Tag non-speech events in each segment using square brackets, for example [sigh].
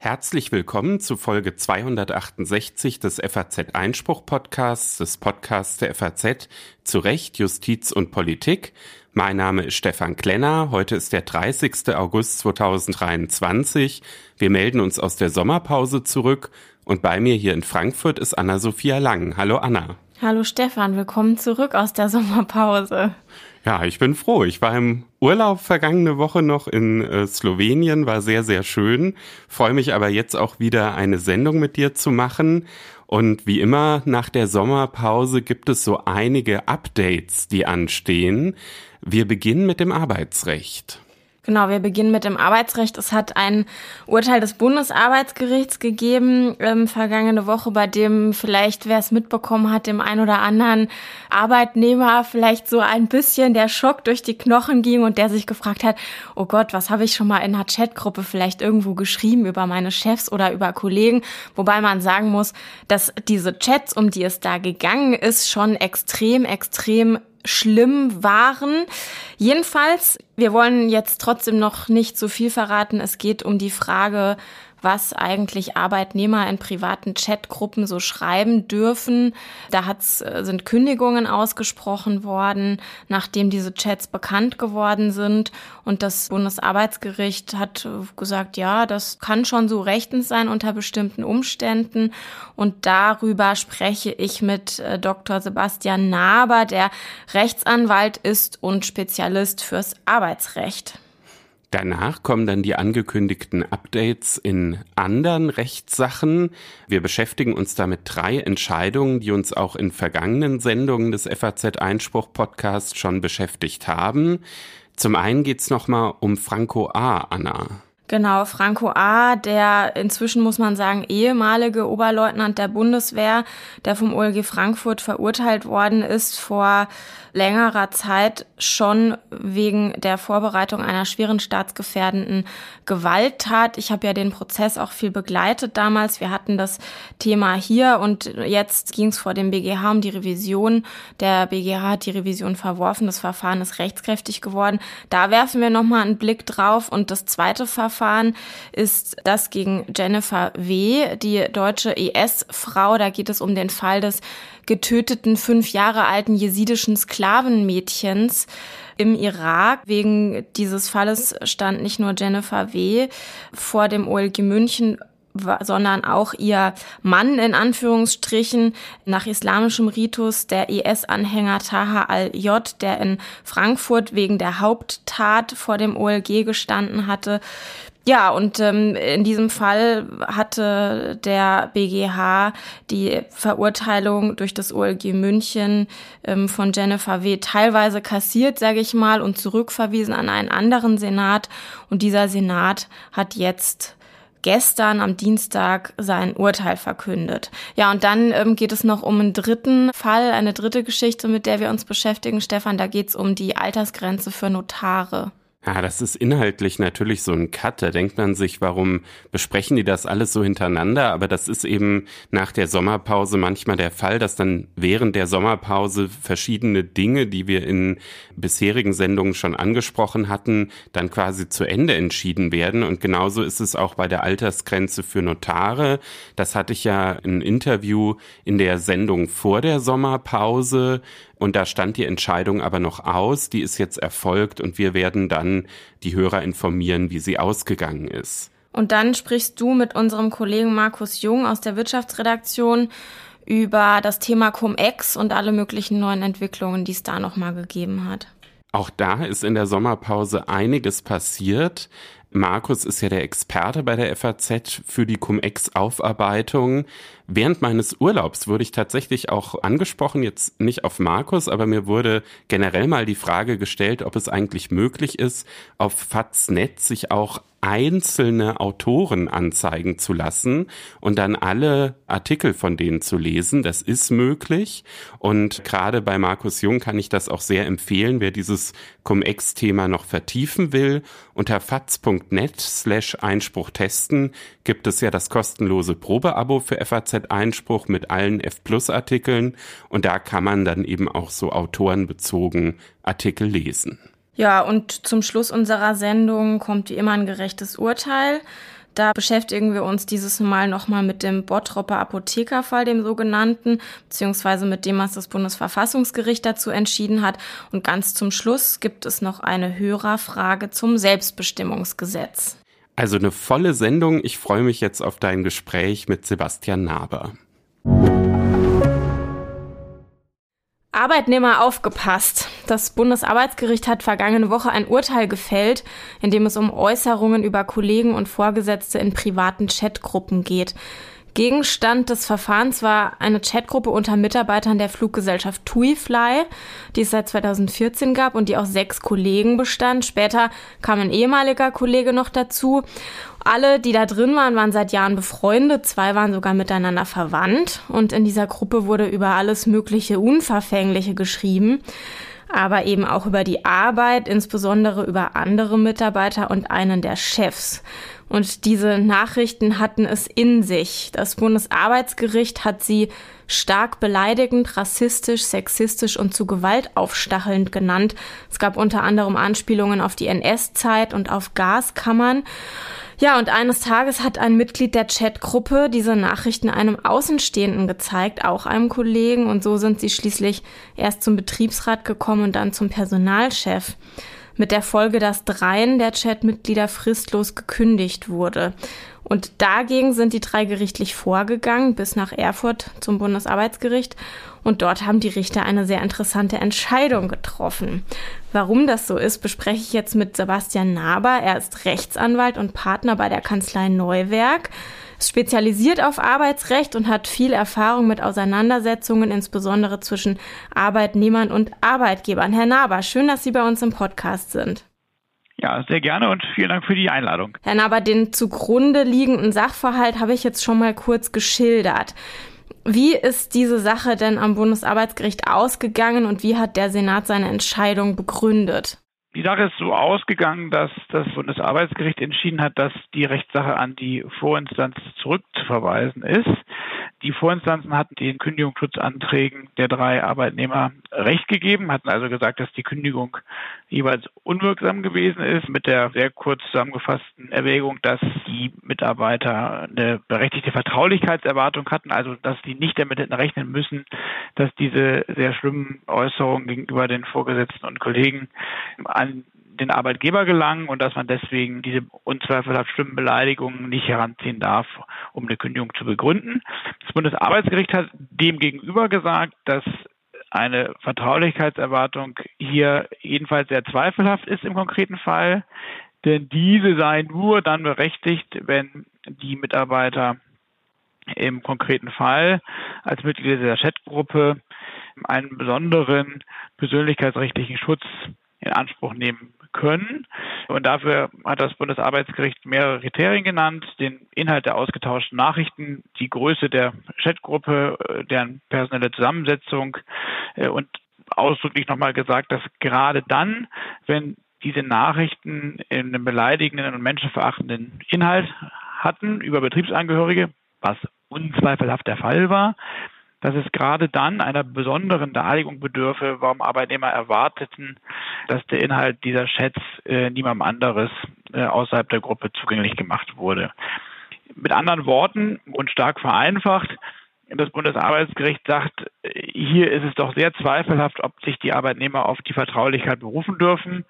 Herzlich willkommen zu Folge 268 des FAZ Einspruch Podcasts, des Podcasts der FAZ zu Recht, Justiz und Politik. Mein Name ist Stefan Klenner. Heute ist der 30. August 2023. Wir melden uns aus der Sommerpause zurück und bei mir hier in Frankfurt ist Anna-Sophia Lang. Hallo Anna. Hallo Stefan, willkommen zurück aus der Sommerpause. Ja, ich bin froh. Ich war im Urlaub vergangene Woche noch in äh, Slowenien, war sehr, sehr schön. Freue mich aber jetzt auch wieder eine Sendung mit dir zu machen. Und wie immer nach der Sommerpause gibt es so einige Updates, die anstehen. Wir beginnen mit dem Arbeitsrecht. Genau, wir beginnen mit dem Arbeitsrecht. Es hat ein Urteil des Bundesarbeitsgerichts gegeben ähm, vergangene Woche, bei dem vielleicht, wer es mitbekommen hat, dem ein oder anderen Arbeitnehmer vielleicht so ein bisschen der Schock durch die Knochen ging und der sich gefragt hat, oh Gott, was habe ich schon mal in einer Chatgruppe vielleicht irgendwo geschrieben über meine Chefs oder über Kollegen, wobei man sagen muss, dass diese Chats, um die es da gegangen ist, schon extrem, extrem schlimm waren. Jedenfalls, wir wollen jetzt trotzdem noch nicht so viel verraten. Es geht um die Frage, was eigentlich Arbeitnehmer in privaten Chatgruppen so schreiben dürfen. Da hat's, äh, sind Kündigungen ausgesprochen worden, nachdem diese Chats bekannt geworden sind. Und das Bundesarbeitsgericht hat gesagt, ja, das kann schon so rechtens sein unter bestimmten Umständen. Und darüber spreche ich mit äh, Dr. Sebastian Naber, der Rechtsanwalt ist und Spezialist fürs Arbeitsrecht. Danach kommen dann die angekündigten Updates in anderen Rechtssachen. Wir beschäftigen uns da mit drei Entscheidungen, die uns auch in vergangenen Sendungen des FAZ Einspruch Podcasts schon beschäftigt haben. Zum einen geht's nochmal um Franco A. Anna. Genau, Franco A., der inzwischen muss man sagen ehemalige Oberleutnant der Bundeswehr, der vom OLG Frankfurt verurteilt worden ist vor längerer Zeit schon wegen der Vorbereitung einer schweren staatsgefährdenden Gewalttat. Ich habe ja den Prozess auch viel begleitet damals. Wir hatten das Thema hier und jetzt ging es vor dem BGH um die Revision. Der BGH hat die Revision verworfen. Das Verfahren ist rechtskräftig geworden. Da werfen wir nochmal einen Blick drauf. Und das zweite Verfahren ist das gegen Jennifer W., die deutsche ES-Frau. Da geht es um den Fall des getöteten fünf Jahre alten jesidischen Sklavenmädchens im Irak. Wegen dieses Falles stand nicht nur Jennifer W. vor dem OLG München, sondern auch ihr Mann in Anführungsstrichen nach islamischem Ritus, der IS-Anhänger Taha al-J, der in Frankfurt wegen der Haupttat vor dem OLG gestanden hatte. Ja, und ähm, in diesem Fall hatte der BGH die Verurteilung durch das OLG München ähm, von Jennifer W. teilweise kassiert, sage ich mal, und zurückverwiesen an einen anderen Senat. Und dieser Senat hat jetzt gestern am Dienstag sein Urteil verkündet. Ja, und dann ähm, geht es noch um einen dritten Fall, eine dritte Geschichte, mit der wir uns beschäftigen, Stefan. Da geht es um die Altersgrenze für Notare. Ja, das ist inhaltlich natürlich so ein Cut. Da denkt man sich, warum besprechen die das alles so hintereinander? Aber das ist eben nach der Sommerpause manchmal der Fall, dass dann während der Sommerpause verschiedene Dinge, die wir in bisherigen Sendungen schon angesprochen hatten, dann quasi zu Ende entschieden werden. Und genauso ist es auch bei der Altersgrenze für Notare. Das hatte ich ja ein Interview in der Sendung vor der Sommerpause und da stand die Entscheidung aber noch aus, die ist jetzt erfolgt und wir werden dann die Hörer informieren, wie sie ausgegangen ist. Und dann sprichst du mit unserem Kollegen Markus Jung aus der Wirtschaftsredaktion über das Thema Cum-Ex und alle möglichen neuen Entwicklungen, die es da nochmal gegeben hat. Auch da ist in der Sommerpause einiges passiert. Markus ist ja der Experte bei der FAZ für die Cum-Ex-Aufarbeitung. Während meines Urlaubs wurde ich tatsächlich auch angesprochen, jetzt nicht auf Markus, aber mir wurde generell mal die Frage gestellt, ob es eigentlich möglich ist, auf Faznet sich auch einzelne Autoren anzeigen zu lassen und dann alle Artikel von denen zu lesen. Das ist möglich. Und gerade bei Markus Jung kann ich das auch sehr empfehlen, wer dieses Cum-Ex-Thema noch vertiefen will. Unter faz.net slash Einspruch testen gibt es ja das kostenlose Probeabo für FAZ Einspruch mit allen F-Plus-Artikeln. Und da kann man dann eben auch so autorenbezogen Artikel lesen. Ja, und zum Schluss unserer Sendung kommt wie immer ein gerechtes Urteil. Da beschäftigen wir uns dieses Mal nochmal mit dem Bottropper Apothekerfall, dem sogenannten, beziehungsweise mit dem, was das Bundesverfassungsgericht dazu entschieden hat. Und ganz zum Schluss gibt es noch eine Hörerfrage zum Selbstbestimmungsgesetz. Also eine volle Sendung. Ich freue mich jetzt auf dein Gespräch mit Sebastian Naber. Arbeitnehmer aufgepasst. Das Bundesarbeitsgericht hat vergangene Woche ein Urteil gefällt, in dem es um Äußerungen über Kollegen und Vorgesetzte in privaten Chatgruppen geht. Gegenstand des Verfahrens war eine Chatgruppe unter Mitarbeitern der Fluggesellschaft TuiFly, die es seit 2014 gab und die aus sechs Kollegen bestand. Später kam ein ehemaliger Kollege noch dazu. Alle, die da drin waren, waren seit Jahren befreundet. Zwei waren sogar miteinander verwandt. Und in dieser Gruppe wurde über alles mögliche Unverfängliche geschrieben aber eben auch über die Arbeit, insbesondere über andere Mitarbeiter und einen der Chefs. Und diese Nachrichten hatten es in sich. Das Bundesarbeitsgericht hat sie stark beleidigend, rassistisch, sexistisch und zu Gewalt aufstachelnd genannt. Es gab unter anderem Anspielungen auf die NS-Zeit und auf Gaskammern. Ja, und eines Tages hat ein Mitglied der Chatgruppe diese Nachrichten einem Außenstehenden gezeigt, auch einem Kollegen, und so sind sie schließlich erst zum Betriebsrat gekommen und dann zum Personalchef mit der Folge, dass dreien der Chatmitglieder fristlos gekündigt wurde. Und dagegen sind die drei gerichtlich vorgegangen, bis nach Erfurt zum Bundesarbeitsgericht. Und dort haben die Richter eine sehr interessante Entscheidung getroffen. Warum das so ist, bespreche ich jetzt mit Sebastian Naber. Er ist Rechtsanwalt und Partner bei der Kanzlei Neuwerk ist spezialisiert auf Arbeitsrecht und hat viel Erfahrung mit Auseinandersetzungen, insbesondere zwischen Arbeitnehmern und Arbeitgebern. Herr Naber, schön, dass Sie bei uns im Podcast sind. Ja, sehr gerne und vielen Dank für die Einladung. Herr Naber, den zugrunde liegenden Sachverhalt habe ich jetzt schon mal kurz geschildert. Wie ist diese Sache denn am Bundesarbeitsgericht ausgegangen und wie hat der Senat seine Entscheidung begründet? Die Sache ist so ausgegangen, dass das Bundesarbeitsgericht entschieden hat, dass die Rechtssache an die Vorinstanz zurückzuverweisen ist. Die Vorinstanzen hatten den Kündigungsschutzanträgen der drei Arbeitnehmer Recht gegeben, hatten also gesagt, dass die Kündigung jeweils unwirksam gewesen ist, mit der sehr kurz zusammengefassten Erwägung, dass die Mitarbeiter eine berechtigte Vertraulichkeitserwartung hatten, also dass die nicht damit hätten rechnen müssen, dass diese sehr schlimmen Äußerungen gegenüber den Vorgesetzten und Kollegen an den Arbeitgeber gelangen und dass man deswegen diese unzweifelhaft schlimmen Beleidigungen nicht heranziehen darf, um eine Kündigung zu begründen. Das Bundesarbeitsgericht hat demgegenüber gesagt, dass eine Vertraulichkeitserwartung hier jedenfalls sehr zweifelhaft ist im konkreten Fall, denn diese sei nur dann berechtigt, wenn die Mitarbeiter im konkreten Fall als Mitglieder der Chatgruppe einen besonderen persönlichkeitsrechtlichen Schutz in Anspruch nehmen können. Und dafür hat das Bundesarbeitsgericht mehrere Kriterien genannt. Den Inhalt der ausgetauschten Nachrichten, die Größe der Chatgruppe, äh, deren personelle Zusammensetzung äh, und ausdrücklich nochmal gesagt, dass gerade dann, wenn diese Nachrichten einen beleidigenden und menschenverachtenden Inhalt hatten über Betriebsangehörige, was unzweifelhaft der Fall war, dass es gerade dann einer besonderen Darlegung bedürfe, warum Arbeitnehmer erwarteten, dass der Inhalt dieser Chats äh, niemandem anderes äh, außerhalb der Gruppe zugänglich gemacht wurde. Mit anderen Worten und stark vereinfacht, das Bundesarbeitsgericht sagt, hier ist es doch sehr zweifelhaft, ob sich die Arbeitnehmer auf die Vertraulichkeit berufen dürfen,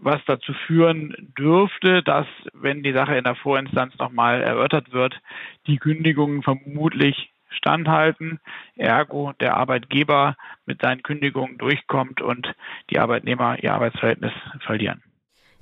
was dazu führen dürfte, dass, wenn die Sache in der Vorinstanz nochmal erörtert wird, die Kündigungen vermutlich standhalten, ergo der Arbeitgeber mit seinen Kündigungen durchkommt und die Arbeitnehmer ihr Arbeitsverhältnis verlieren.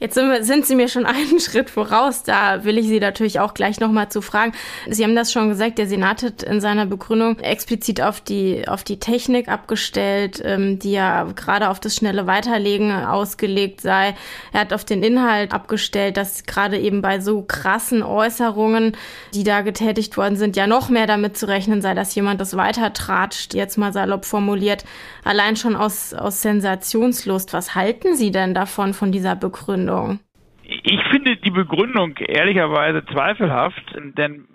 Jetzt sind, wir, sind Sie mir schon [laughs] einen Schritt voraus. Da will ich Sie natürlich auch gleich nochmal zu fragen. Sie haben das schon gesagt, der Senat hat in seiner Begründung explizit auf die, auf die Technik abgestellt, ähm, die ja gerade auf das schnelle Weiterlegen ausgelegt sei. Er hat auf den Inhalt abgestellt, dass gerade eben bei so krassen Äußerungen, die da getätigt worden sind, ja noch mehr damit zu rechnen sei, dass jemand das weitertratscht, jetzt mal salopp formuliert. Allein schon aus, aus Sensationslust. Was halten Sie denn davon, von dieser Begründung? Begründung? Ich finde die Begründung ehrlicherweise zweifelhaft, denn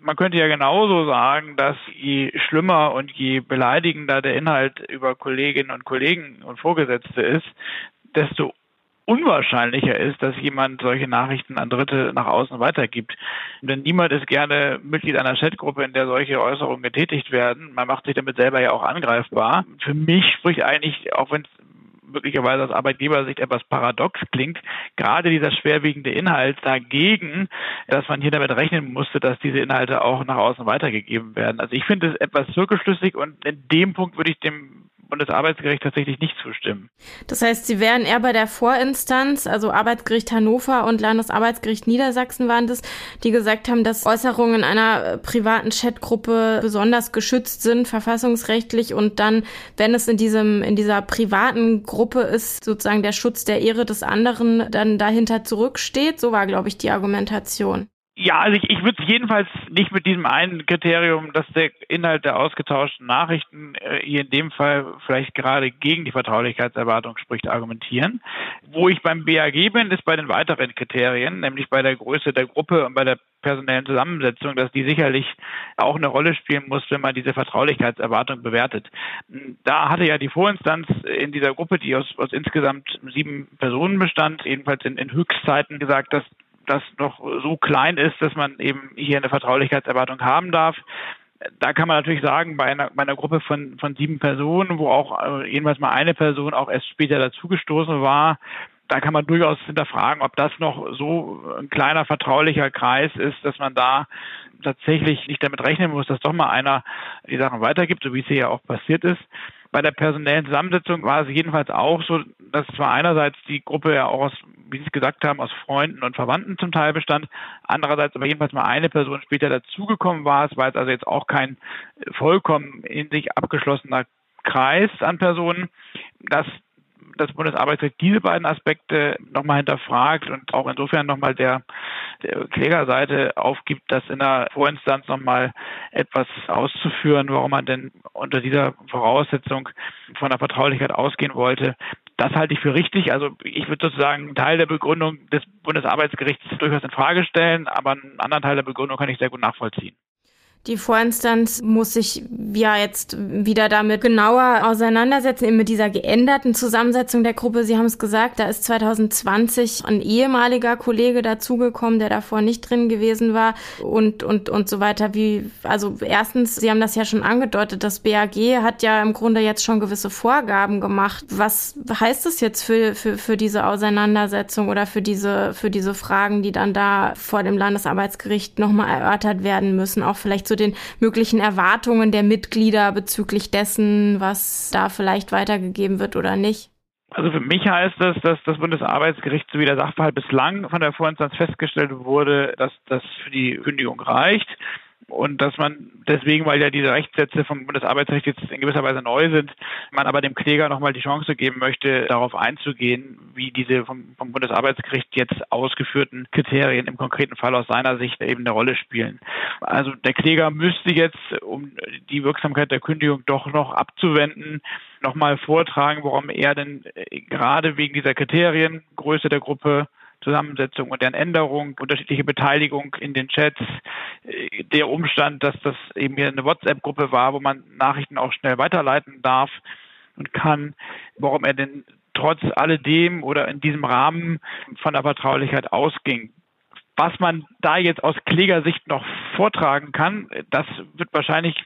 man könnte ja genauso sagen, dass je schlimmer und je beleidigender der Inhalt über Kolleginnen und Kollegen und Vorgesetzte ist, desto unwahrscheinlicher ist, dass jemand solche Nachrichten an Dritte nach außen weitergibt. Denn niemand ist gerne Mitglied einer Chatgruppe, in der solche Äußerungen getätigt werden. Man macht sich damit selber ja auch angreifbar. Für mich spricht eigentlich, auch wenn es möglicherweise aus Arbeitgebersicht etwas paradox klingt, gerade dieser schwerwiegende Inhalt dagegen, dass man hier damit rechnen musste, dass diese Inhalte auch nach außen weitergegeben werden. Also ich finde es etwas zirkelschlüssig und in dem Punkt würde ich dem Bundesarbeitsgericht tatsächlich nicht zustimmen. Das heißt, Sie wären eher bei der Vorinstanz, also Arbeitsgericht Hannover und Landesarbeitsgericht Niedersachsen waren das, die gesagt haben, dass Äußerungen einer äh, privaten Chatgruppe besonders geschützt sind, verfassungsrechtlich und dann, wenn es in diesem, in dieser privaten Gruppe ist, sozusagen der Schutz der Ehre des anderen dann dahinter zurücksteht. So war, glaube ich, die Argumentation. Ja, also ich, ich würde jedenfalls nicht mit diesem einen Kriterium, dass der Inhalt der ausgetauschten Nachrichten äh, hier in dem Fall vielleicht gerade gegen die Vertraulichkeitserwartung spricht, argumentieren. Wo ich beim BAG bin, ist bei den weiteren Kriterien, nämlich bei der Größe der Gruppe und bei der personellen Zusammensetzung, dass die sicherlich auch eine Rolle spielen muss, wenn man diese Vertraulichkeitserwartung bewertet. Da hatte ja die Vorinstanz in dieser Gruppe, die aus, aus insgesamt sieben Personen bestand, jedenfalls in, in Höchstzeiten gesagt, dass das noch so klein ist, dass man eben hier eine Vertraulichkeitserwartung haben darf. Da kann man natürlich sagen, bei einer, bei einer Gruppe von, von sieben Personen, wo auch äh, jedenfalls mal eine Person auch erst später dazugestoßen war, da kann man durchaus hinterfragen, ob das noch so ein kleiner vertraulicher Kreis ist, dass man da tatsächlich nicht damit rechnen muss, dass doch mal einer die Sachen weitergibt, so wie es hier ja auch passiert ist. Bei der personellen Zusammensetzung war es jedenfalls auch so, dass zwar einerseits die Gruppe ja auch aus, wie Sie es gesagt haben, aus Freunden und Verwandten zum Teil bestand, andererseits aber jedenfalls mal eine Person später dazugekommen war. Es war jetzt also jetzt auch kein vollkommen in sich abgeschlossener Kreis an Personen. Das das Bundesarbeitsrecht diese beiden Aspekte nochmal hinterfragt und auch insofern nochmal der, der Klägerseite aufgibt, das in der Vorinstanz nochmal etwas auszuführen, warum man denn unter dieser Voraussetzung von der Vertraulichkeit ausgehen wollte. Das halte ich für richtig. Also ich würde sozusagen einen Teil der Begründung des Bundesarbeitsgerichts durchaus in Frage stellen, aber einen anderen Teil der Begründung kann ich sehr gut nachvollziehen. Die Vorinstanz muss sich ja jetzt wieder damit genauer auseinandersetzen, eben mit dieser geänderten Zusammensetzung der Gruppe. Sie haben es gesagt, da ist 2020 ein ehemaliger Kollege dazugekommen, der davor nicht drin gewesen war und, und, und so weiter. Wie, also erstens, Sie haben das ja schon angedeutet, das BAG hat ja im Grunde jetzt schon gewisse Vorgaben gemacht. Was heißt das jetzt für, für, für diese Auseinandersetzung oder für diese, für diese Fragen, die dann da vor dem Landesarbeitsgericht nochmal erörtert werden müssen, auch vielleicht zu den möglichen Erwartungen der Mitglieder bezüglich dessen, was da vielleicht weitergegeben wird oder nicht? Also für mich heißt das, dass das Bundesarbeitsgericht sowie der Sachverhalt bislang von der Vorinstanz festgestellt wurde, dass das für die Kündigung reicht und dass man deswegen, weil ja diese Rechtssätze vom Bundesarbeitsrecht jetzt in gewisser Weise neu sind, man aber dem Kläger nochmal die Chance geben möchte, darauf einzugehen, wie diese vom, vom Bundesarbeitsgericht jetzt ausgeführten Kriterien im konkreten Fall aus seiner Sicht eben eine Rolle spielen. Also der Kläger müsste jetzt, um die Wirksamkeit der Kündigung doch noch abzuwenden, nochmal vortragen, warum er denn gerade wegen dieser Kriterien, Größe der Gruppe, Zusammensetzung und deren Änderung, unterschiedliche Beteiligung in den Chats, äh, der Umstand, dass das eben hier eine WhatsApp-Gruppe war, wo man Nachrichten auch schnell weiterleiten darf und kann, warum er denn trotz alledem oder in diesem Rahmen von der Vertraulichkeit ausging. Was man da jetzt aus Klägersicht noch vortragen kann, das wird wahrscheinlich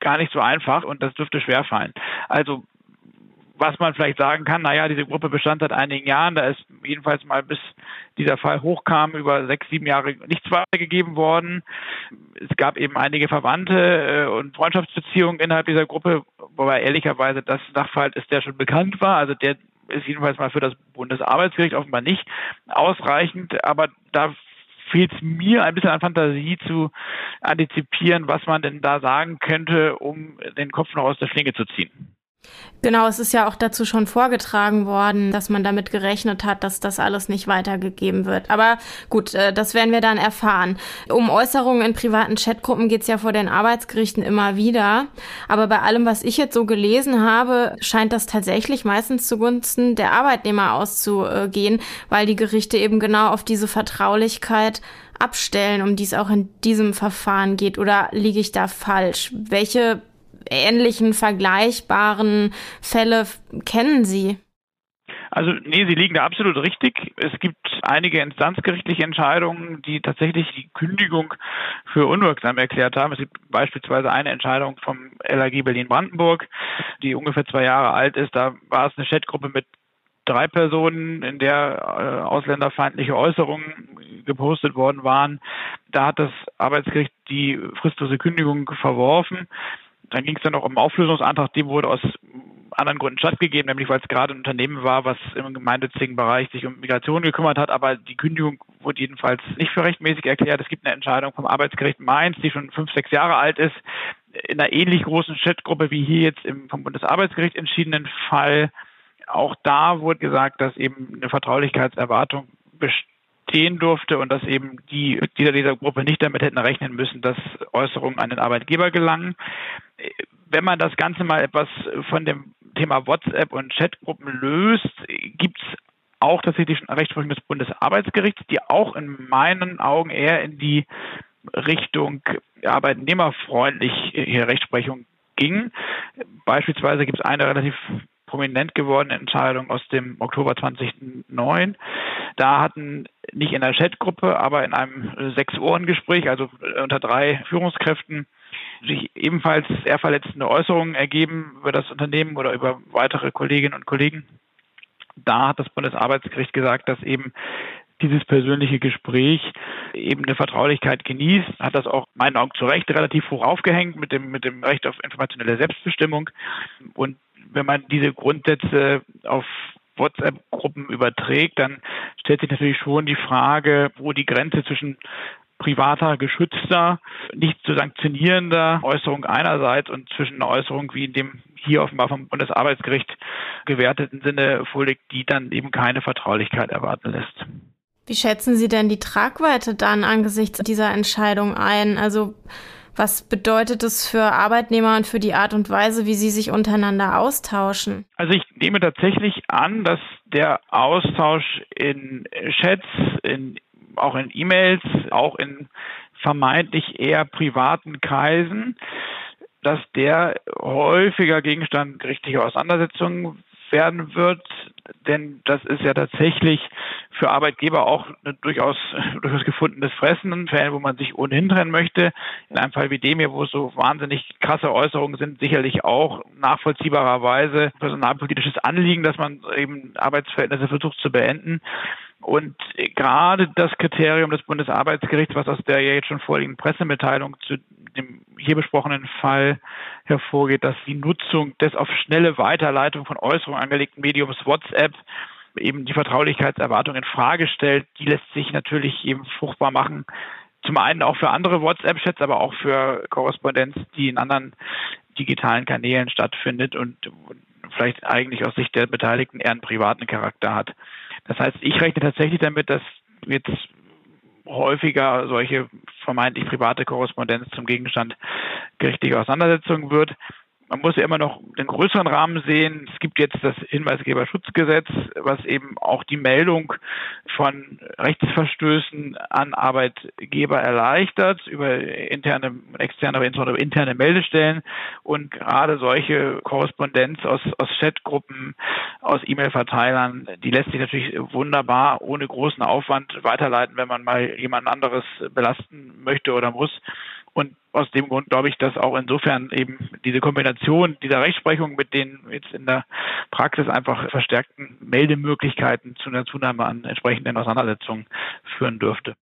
gar nicht so einfach und das dürfte schwerfallen. Also was man vielleicht sagen kann, naja, diese Gruppe bestand seit einigen Jahren, da ist jedenfalls mal bis dieser Fall hochkam, über sechs, sieben Jahre nichts weitergegeben worden. Es gab eben einige Verwandte äh, und Freundschaftsbeziehungen innerhalb dieser Gruppe, wobei ehrlicherweise das Sachverhalt ist, der schon bekannt war, also der ist jedenfalls mal für das Bundesarbeitsgericht offenbar nicht ausreichend, aber da fehlt es mir ein bisschen an Fantasie zu antizipieren, was man denn da sagen könnte, um den Kopf noch aus der Schlinge zu ziehen. Genau, es ist ja auch dazu schon vorgetragen worden, dass man damit gerechnet hat, dass das alles nicht weitergegeben wird. Aber gut, äh, das werden wir dann erfahren. Um Äußerungen in privaten Chatgruppen geht's ja vor den Arbeitsgerichten immer wieder. Aber bei allem, was ich jetzt so gelesen habe, scheint das tatsächlich meistens zugunsten der Arbeitnehmer auszugehen, weil die Gerichte eben genau auf diese Vertraulichkeit abstellen, um die es auch in diesem Verfahren geht. Oder liege ich da falsch? Welche ähnlichen, vergleichbaren Fälle kennen Sie? Also nee, Sie liegen da absolut richtig. Es gibt einige instanzgerichtliche Entscheidungen, die tatsächlich die Kündigung für unwirksam erklärt haben. Es gibt beispielsweise eine Entscheidung vom LAG Berlin-Brandenburg, die ungefähr zwei Jahre alt ist. Da war es eine Chatgruppe mit drei Personen, in der äh, ausländerfeindliche Äußerungen gepostet worden waren. Da hat das Arbeitsgericht die fristlose Kündigung verworfen. Dann ging es dann auch um Auflösungsantrag, dem wurde aus anderen Gründen stattgegeben, nämlich weil es gerade ein Unternehmen war, was im gemeinnützigen Bereich sich um Migration gekümmert hat, aber die Kündigung wurde jedenfalls nicht für rechtmäßig erklärt. Es gibt eine Entscheidung vom Arbeitsgericht Mainz, die schon fünf, sechs Jahre alt ist, in einer ähnlich großen Chatgruppe wie hier jetzt im vom Bundesarbeitsgericht entschiedenen Fall auch da wurde gesagt, dass eben eine Vertraulichkeitserwartung bestehen durfte und dass eben die Mitglieder dieser Gruppe nicht damit hätten rechnen müssen, dass Äußerungen an den Arbeitgeber gelangen. Wenn man das Ganze mal etwas von dem Thema WhatsApp und Chatgruppen löst, gibt es auch tatsächlich schon Rechtsprechung des Bundesarbeitsgerichts, die auch in meinen Augen eher in die Richtung arbeitnehmerfreundlich hier Rechtsprechung ging. Beispielsweise gibt es eine relativ prominent gewordene Entscheidung aus dem Oktober 2009. Da hatten nicht in der Chatgruppe, aber in einem Sechs-Ohren-Gespräch, also unter drei Führungskräften, sich ebenfalls sehr verletzende Äußerungen ergeben über das Unternehmen oder über weitere Kolleginnen und Kollegen. Da hat das Bundesarbeitsgericht gesagt, dass eben dieses persönliche Gespräch eben eine Vertraulichkeit genießt, hat das auch meinen Augen zu Recht relativ hoch aufgehängt mit dem, mit dem Recht auf informationelle Selbstbestimmung. Und wenn man diese Grundsätze auf WhatsApp-Gruppen überträgt, dann stellt sich natürlich schon die Frage, wo die Grenze zwischen privater, geschützter, nicht zu sanktionierender Äußerung einerseits und zwischen einer Äußerung wie in dem hier offenbar vom Bundesarbeitsgericht gewerteten Sinne vorliegt, die dann eben keine Vertraulichkeit erwarten lässt. Wie schätzen Sie denn die Tragweite dann angesichts dieser Entscheidung ein? Also was bedeutet es für Arbeitnehmer und für die Art und Weise, wie sie sich untereinander austauschen? Also ich nehme tatsächlich an, dass der Austausch in Chats, in, auch in E-Mails, auch in vermeintlich eher privaten Kreisen, dass der häufiger Gegenstand gerichtlicher Auseinandersetzungen werden wird, denn das ist ja tatsächlich für Arbeitgeber auch ein durchaus, [laughs] durchaus gefundenes Fressen in Fällen, wo man sich ohnehin trennen möchte. In einem Fall wie dem hier, wo es so wahnsinnig krasse Äußerungen sind, sicherlich auch nachvollziehbarerweise personalpolitisches Anliegen, dass man eben Arbeitsverhältnisse versucht zu beenden. Und gerade das Kriterium des Bundesarbeitsgerichts, was aus der ja jetzt schon vorliegenden Pressemitteilung zu dem hier besprochenen Fall hervorgeht, dass die Nutzung des auf schnelle Weiterleitung von Äußerungen angelegten Mediums WhatsApp eben die Vertraulichkeitserwartung in Frage stellt, die lässt sich natürlich eben fruchtbar machen. Zum einen auch für andere WhatsApp-Chats, aber auch für Korrespondenz, die in anderen digitalen Kanälen stattfindet und vielleicht eigentlich aus Sicht der Beteiligten eher einen privaten Charakter hat. Das heißt, ich rechne tatsächlich damit, dass jetzt häufiger solche vermeintlich private Korrespondenz zum Gegenstand gerichtlicher Auseinandersetzungen wird man muss ja immer noch den größeren Rahmen sehen. Es gibt jetzt das Hinweisgeberschutzgesetz, was eben auch die Meldung von Rechtsverstößen an Arbeitgeber erleichtert über interne, externe, aber insbesondere interne Meldestellen. Und gerade solche Korrespondenz aus, aus Chatgruppen, aus E-Mail-Verteilern, die lässt sich natürlich wunderbar ohne großen Aufwand weiterleiten, wenn man mal jemand anderes belasten möchte oder muss. Und aus dem Grund glaube ich, dass auch insofern eben diese Kombination dieser Rechtsprechung mit den jetzt in der Praxis einfach verstärkten Meldemöglichkeiten zu einer Zunahme an entsprechenden Auseinandersetzungen führen dürfte.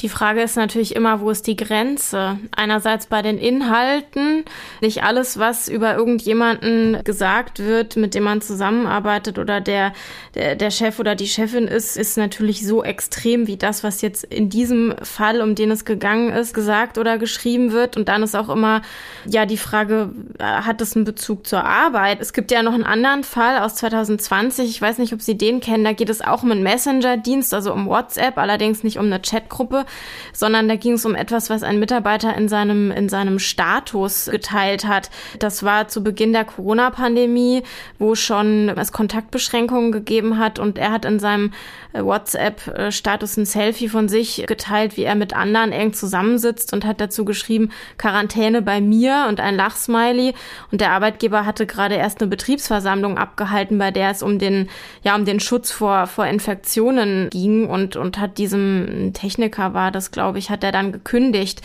Die Frage ist natürlich immer, wo ist die Grenze? Einerseits bei den Inhalten. Nicht alles, was über irgendjemanden gesagt wird, mit dem man zusammenarbeitet oder der, der, der Chef oder die Chefin ist, ist natürlich so extrem wie das, was jetzt in diesem Fall, um den es gegangen ist, gesagt oder geschrieben wird. Und dann ist auch immer, ja, die Frage, äh, hat es einen Bezug zur Arbeit? Es gibt ja noch einen anderen Fall aus 2020. Ich weiß nicht, ob Sie den kennen. Da geht es auch um einen Messenger-Dienst, also um WhatsApp, allerdings nicht um eine Chat Chatgruppe, sondern da ging es um etwas, was ein Mitarbeiter in seinem, in seinem Status geteilt hat. Das war zu Beginn der Corona-Pandemie, wo schon es Kontaktbeschränkungen gegeben hat und er hat in seinem äh, WhatsApp-Status ein Selfie von sich geteilt, wie er mit anderen eng zusammensitzt und hat dazu geschrieben, Quarantäne bei mir und ein Lachsmiley. Und der Arbeitgeber hatte gerade erst eine Betriebsversammlung abgehalten, bei der es um den, ja, um den Schutz vor, vor Infektionen ging und, und hat diesem Techniker war das, glaube ich, hat er dann gekündigt.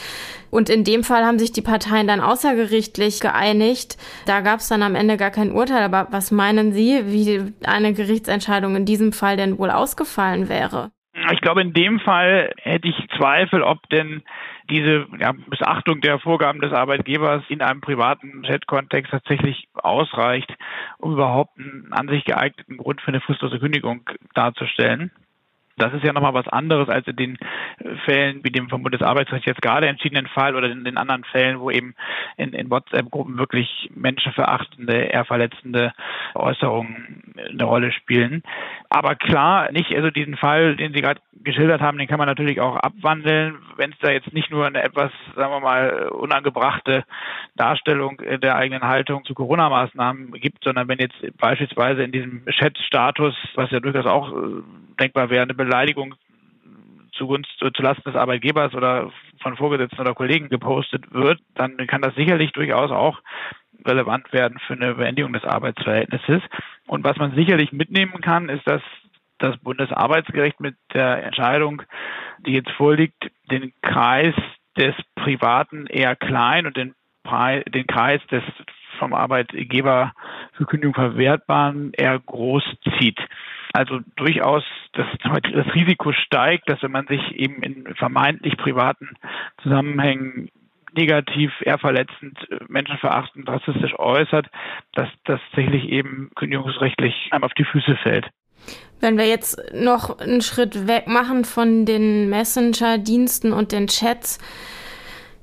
Und in dem Fall haben sich die Parteien dann außergerichtlich geeinigt. Da gab es dann am Ende gar kein Urteil. Aber was meinen Sie, wie eine Gerichtsentscheidung in diesem Fall denn wohl ausgefallen wäre? Ich glaube, in dem Fall hätte ich Zweifel, ob denn diese ja, Missachtung der Vorgaben des Arbeitgebers in einem privaten Chat-Kontext tatsächlich ausreicht, um überhaupt einen an sich geeigneten Grund für eine fristlose Kündigung darzustellen. Das ist ja nochmal was anderes als in den Fällen wie dem vom Bundesarbeitsrecht jetzt gerade entschiedenen Fall oder in den anderen Fällen, wo eben in, in WhatsApp-Gruppen wirklich menschenverachtende, eher verletzende Äußerungen eine Rolle spielen. Aber klar, nicht, also diesen Fall, den Sie gerade geschildert haben, den kann man natürlich auch abwandeln, wenn es da jetzt nicht nur eine etwas, sagen wir mal, unangebrachte Darstellung der eigenen Haltung zu Corona-Maßnahmen gibt, sondern wenn jetzt beispielsweise in diesem Chat-Status, was ja durchaus auch äh, denkbar wäre, eine Beleidigung zugunsten, zulasten des Arbeitgebers oder von Vorgesetzten oder Kollegen gepostet wird, dann kann das sicherlich durchaus auch relevant werden für eine Beendigung des Arbeitsverhältnisses. Und was man sicherlich mitnehmen kann, ist, dass das Bundesarbeitsgericht mit der Entscheidung, die jetzt vorliegt, den Kreis des Privaten eher klein und den, den Kreis des vom Arbeitgeber für Kündigung verwertbaren eher groß zieht. Also durchaus das, das Risiko steigt, dass wenn man sich eben in vermeintlich privaten Zusammenhängen negativ, eher verletzend, menschenverachtend, rassistisch äußert, dass das tatsächlich eben kündigungsrechtlich einem auf die Füße fällt. Wenn wir jetzt noch einen Schritt weg machen von den Messenger-Diensten und den Chats,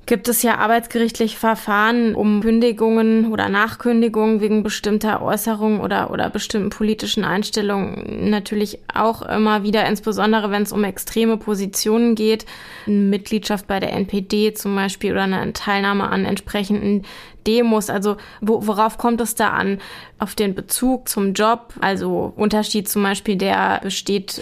gibt es ja arbeitsgerichtlich Verfahren, um Kündigungen oder Nachkündigungen wegen bestimmter Äußerungen oder, oder bestimmten politischen Einstellungen natürlich auch immer wieder, insbesondere wenn es um extreme Positionen geht, eine Mitgliedschaft bei der NPD zum Beispiel oder eine Teilnahme an entsprechenden Demos. Also wo, worauf kommt es da an? Auf den Bezug zum Job, also Unterschied zum Beispiel, der besteht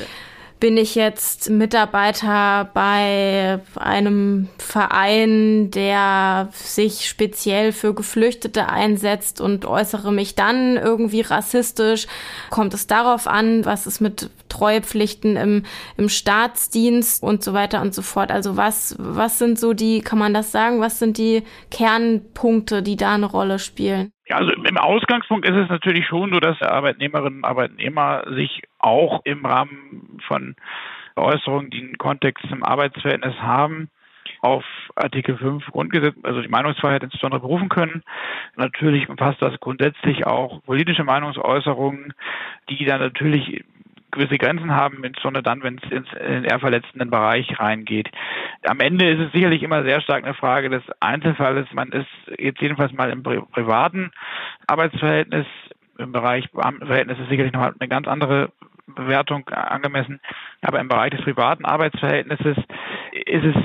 bin ich jetzt Mitarbeiter bei einem Verein, der sich speziell für Geflüchtete einsetzt und äußere mich dann irgendwie rassistisch? Kommt es darauf an, was ist mit Treuepflichten im, im Staatsdienst und so weiter und so fort? Also was, was sind so die, kann man das sagen, was sind die Kernpunkte, die da eine Rolle spielen? Ja, also im Ausgangspunkt ist es natürlich schon so, dass Arbeitnehmerinnen und Arbeitnehmer sich auch im Rahmen von Äußerungen, die einen Kontext zum Arbeitsverhältnis haben, auf Artikel 5 Grundgesetz, also die Meinungsfreiheit insbesondere berufen können. Natürlich umfasst das grundsätzlich auch politische Meinungsäußerungen, die dann natürlich gewisse Grenzen haben, insbesondere dann, wenn es in den eher verletzenden Bereich reingeht. Am Ende ist es sicherlich immer sehr stark eine Frage des Einzelfalles. Man ist jetzt jedenfalls mal im privaten Arbeitsverhältnis, im Bereich Beamtenverhältnis ist sicherlich noch eine ganz andere Bewertung angemessen. Aber im Bereich des privaten Arbeitsverhältnisses ist es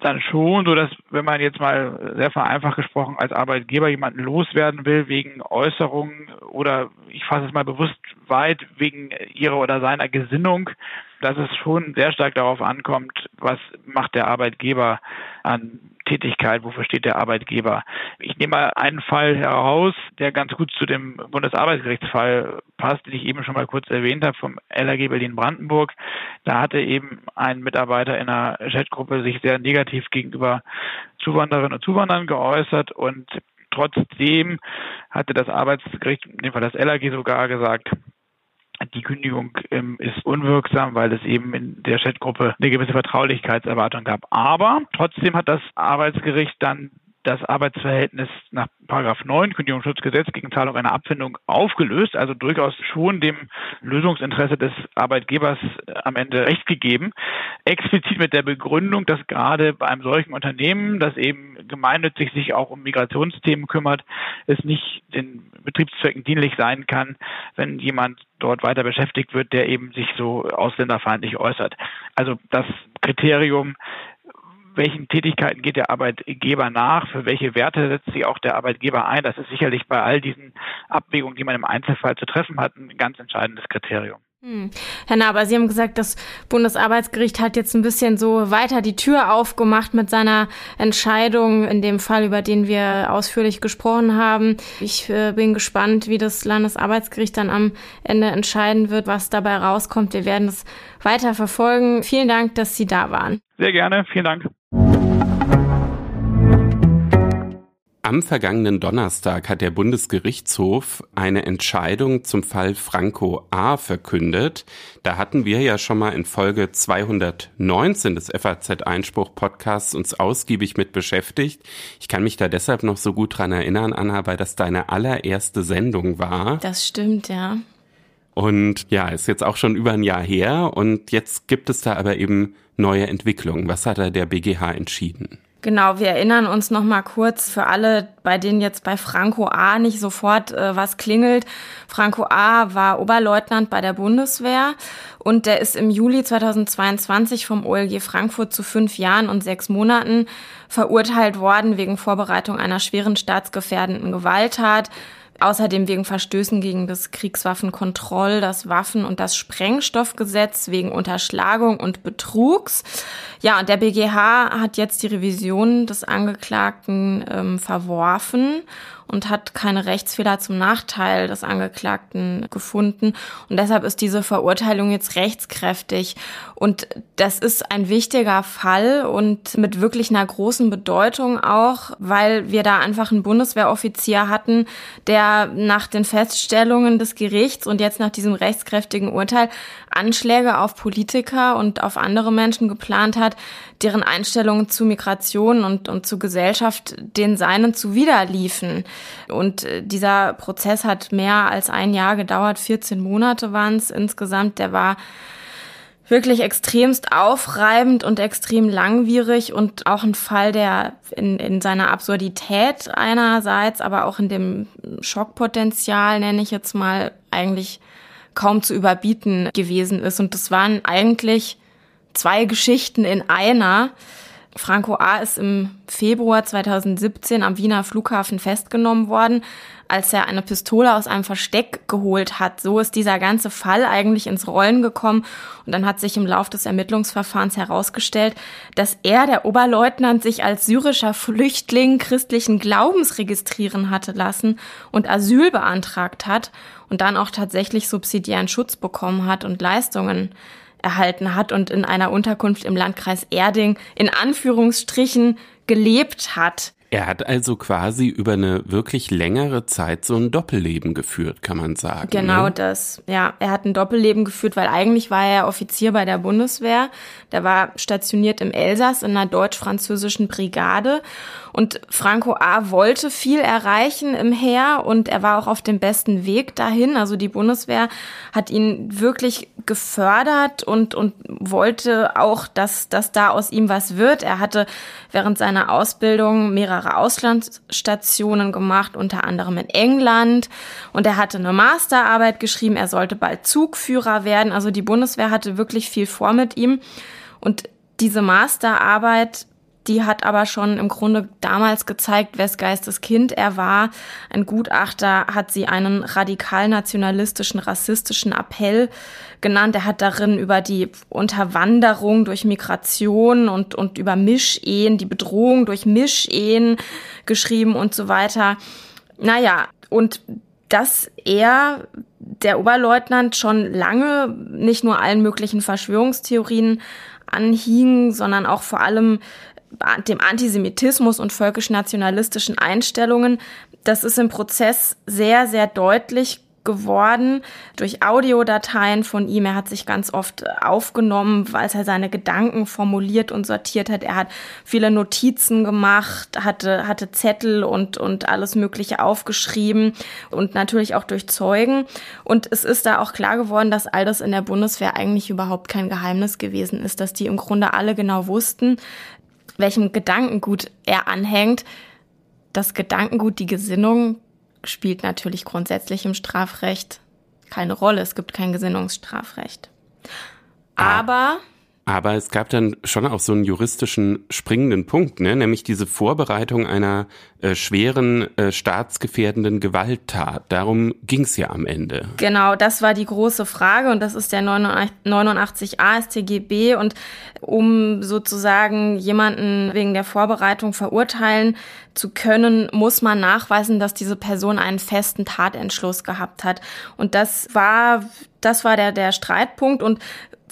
dann schon so, dass wenn man jetzt mal sehr vereinfacht gesprochen als Arbeitgeber jemanden loswerden will wegen Äußerungen oder ich fasse es mal bewusst weit wegen ihrer oder seiner Gesinnung, dass es schon sehr stark darauf ankommt, was macht der Arbeitgeber an Tätigkeit, wofür steht der Arbeitgeber. Ich nehme mal einen Fall heraus, der ganz gut zu dem Bundesarbeitsgerichtsfall passt, den ich eben schon mal kurz erwähnt habe, vom LRG Berlin-Brandenburg. Da hatte eben ein Mitarbeiter in einer Chatgruppe sich sehr negativ gegenüber Zuwandererinnen und Zuwanderern geäußert und trotzdem hatte das Arbeitsgericht, in dem Fall das LRG sogar gesagt, die Kündigung ähm, ist unwirksam, weil es eben in der Chatgruppe eine gewisse Vertraulichkeitserwartung gab. Aber trotzdem hat das Arbeitsgericht dann das Arbeitsverhältnis nach Paragraph 9 Kündigungsschutzgesetz gegen Zahlung einer Abfindung aufgelöst, also durchaus schon dem Lösungsinteresse des Arbeitgebers äh, am Ende recht gegeben. Explizit mit der Begründung, dass gerade bei einem solchen Unternehmen, das eben gemeinnützig sich auch um Migrationsthemen kümmert, es nicht den Betriebszwecken dienlich sein kann, wenn jemand dort weiter beschäftigt wird, der eben sich so ausländerfeindlich äußert. Also das Kriterium welchen Tätigkeiten geht der Arbeitgeber nach, für welche Werte setzt sich auch der Arbeitgeber ein. Das ist sicherlich bei all diesen Abwägungen, die man im Einzelfall zu treffen hat, ein ganz entscheidendes Kriterium. Hm. Herr Naber, Sie haben gesagt, das Bundesarbeitsgericht hat jetzt ein bisschen so weiter die Tür aufgemacht mit seiner Entscheidung in dem Fall, über den wir ausführlich gesprochen haben. Ich äh, bin gespannt, wie das Landesarbeitsgericht dann am Ende entscheiden wird, was dabei rauskommt. Wir werden es weiter verfolgen. Vielen Dank, dass Sie da waren. Sehr gerne. Vielen Dank. Am vergangenen Donnerstag hat der Bundesgerichtshof eine Entscheidung zum Fall Franco A. verkündet. Da hatten wir ja schon mal in Folge 219 des FAZ-Einspruch-Podcasts uns ausgiebig mit beschäftigt. Ich kann mich da deshalb noch so gut dran erinnern, Anna, weil das deine allererste Sendung war. Das stimmt, ja. Und ja, ist jetzt auch schon über ein Jahr her und jetzt gibt es da aber eben neue Entwicklungen. Was hat da der BGH entschieden? Genau, wir erinnern uns noch mal kurz für alle, bei denen jetzt bei Franco A nicht sofort äh, was klingelt. Franco A war Oberleutnant bei der Bundeswehr und der ist im Juli 2022 vom OLG Frankfurt zu fünf Jahren und sechs Monaten verurteilt worden wegen Vorbereitung einer schweren staatsgefährdenden Gewalttat Außerdem wegen Verstößen gegen das Kriegswaffenkontroll, das Waffen- und das Sprengstoffgesetz, wegen Unterschlagung und Betrugs. Ja, und der BGH hat jetzt die Revision des Angeklagten ähm, verworfen und hat keine Rechtsfehler zum Nachteil des Angeklagten gefunden. Und deshalb ist diese Verurteilung jetzt rechtskräftig. Und das ist ein wichtiger Fall und mit wirklich einer großen Bedeutung auch, weil wir da einfach einen Bundeswehroffizier hatten, der nach den Feststellungen des Gerichts und jetzt nach diesem rechtskräftigen Urteil Anschläge auf Politiker und auf andere Menschen geplant hat, deren Einstellungen zu Migration und, und zu Gesellschaft den seinen zuwiderliefen. Und äh, dieser Prozess hat mehr als ein Jahr gedauert, 14 Monate waren es insgesamt. Der war wirklich extremst aufreibend und extrem langwierig und auch ein Fall, der in, in seiner Absurdität einerseits, aber auch in dem Schockpotenzial, nenne ich jetzt mal, eigentlich kaum zu überbieten gewesen ist. Und das waren eigentlich zwei Geschichten in einer. Franco A. ist im Februar 2017 am Wiener Flughafen festgenommen worden, als er eine Pistole aus einem Versteck geholt hat. So ist dieser ganze Fall eigentlich ins Rollen gekommen. Und dann hat sich im Lauf des Ermittlungsverfahrens herausgestellt, dass er, der Oberleutnant, sich als syrischer Flüchtling christlichen Glaubens registrieren hatte lassen und Asyl beantragt hat und dann auch tatsächlich subsidiären Schutz bekommen hat und Leistungen erhalten hat und in einer Unterkunft im Landkreis Erding in Anführungsstrichen gelebt hat. Er hat also quasi über eine wirklich längere Zeit so ein Doppelleben geführt, kann man sagen. Genau ne? das. Ja, er hat ein Doppelleben geführt, weil eigentlich war er Offizier bei der Bundeswehr. Der war stationiert im Elsass in einer deutsch-französischen Brigade und Franco A. wollte viel erreichen im Heer und er war auch auf dem besten Weg dahin. Also die Bundeswehr hat ihn wirklich gefördert und, und wollte auch, dass, dass da aus ihm was wird. Er hatte während seiner Ausbildung mehrere Auslandsstationen gemacht, unter anderem in England. Und er hatte eine Masterarbeit geschrieben. Er sollte bald Zugführer werden. Also die Bundeswehr hatte wirklich viel vor mit ihm. Und diese Masterarbeit die hat aber schon im Grunde damals gezeigt, wes Geistes Kind er war. Ein Gutachter hat sie einen radikal-nationalistischen, rassistischen Appell genannt. Er hat darin über die Unterwanderung durch Migration und, und über Mischehen, die Bedrohung durch Mischehen geschrieben und so weiter. Naja, und dass er, der Oberleutnant, schon lange nicht nur allen möglichen Verschwörungstheorien anhing, sondern auch vor allem dem Antisemitismus und völkisch-nationalistischen Einstellungen. Das ist im Prozess sehr, sehr deutlich geworden durch Audiodateien von ihm. Er hat sich ganz oft aufgenommen, weil er seine Gedanken formuliert und sortiert hat. Er hat viele Notizen gemacht, hatte, hatte Zettel und, und alles Mögliche aufgeschrieben und natürlich auch durch Zeugen. Und es ist da auch klar geworden, dass all das in der Bundeswehr eigentlich überhaupt kein Geheimnis gewesen ist, dass die im Grunde alle genau wussten, welchem Gedankengut er anhängt. Das Gedankengut, die Gesinnung spielt natürlich grundsätzlich im Strafrecht keine Rolle. Es gibt kein Gesinnungsstrafrecht. Ah. Aber Aber es gab dann schon auch so einen juristischen springenden Punkt, ne? nämlich diese Vorbereitung einer äh, schweren, äh, staatsgefährdenden Gewalttat. Darum ging es ja am Ende. Genau, das war die große Frage und das ist der 89a StGB und um sozusagen jemanden wegen der Vorbereitung verurteilen zu können, muss man nachweisen, dass diese Person einen festen Tatentschluss gehabt hat. Und das war das war der, der Streitpunkt und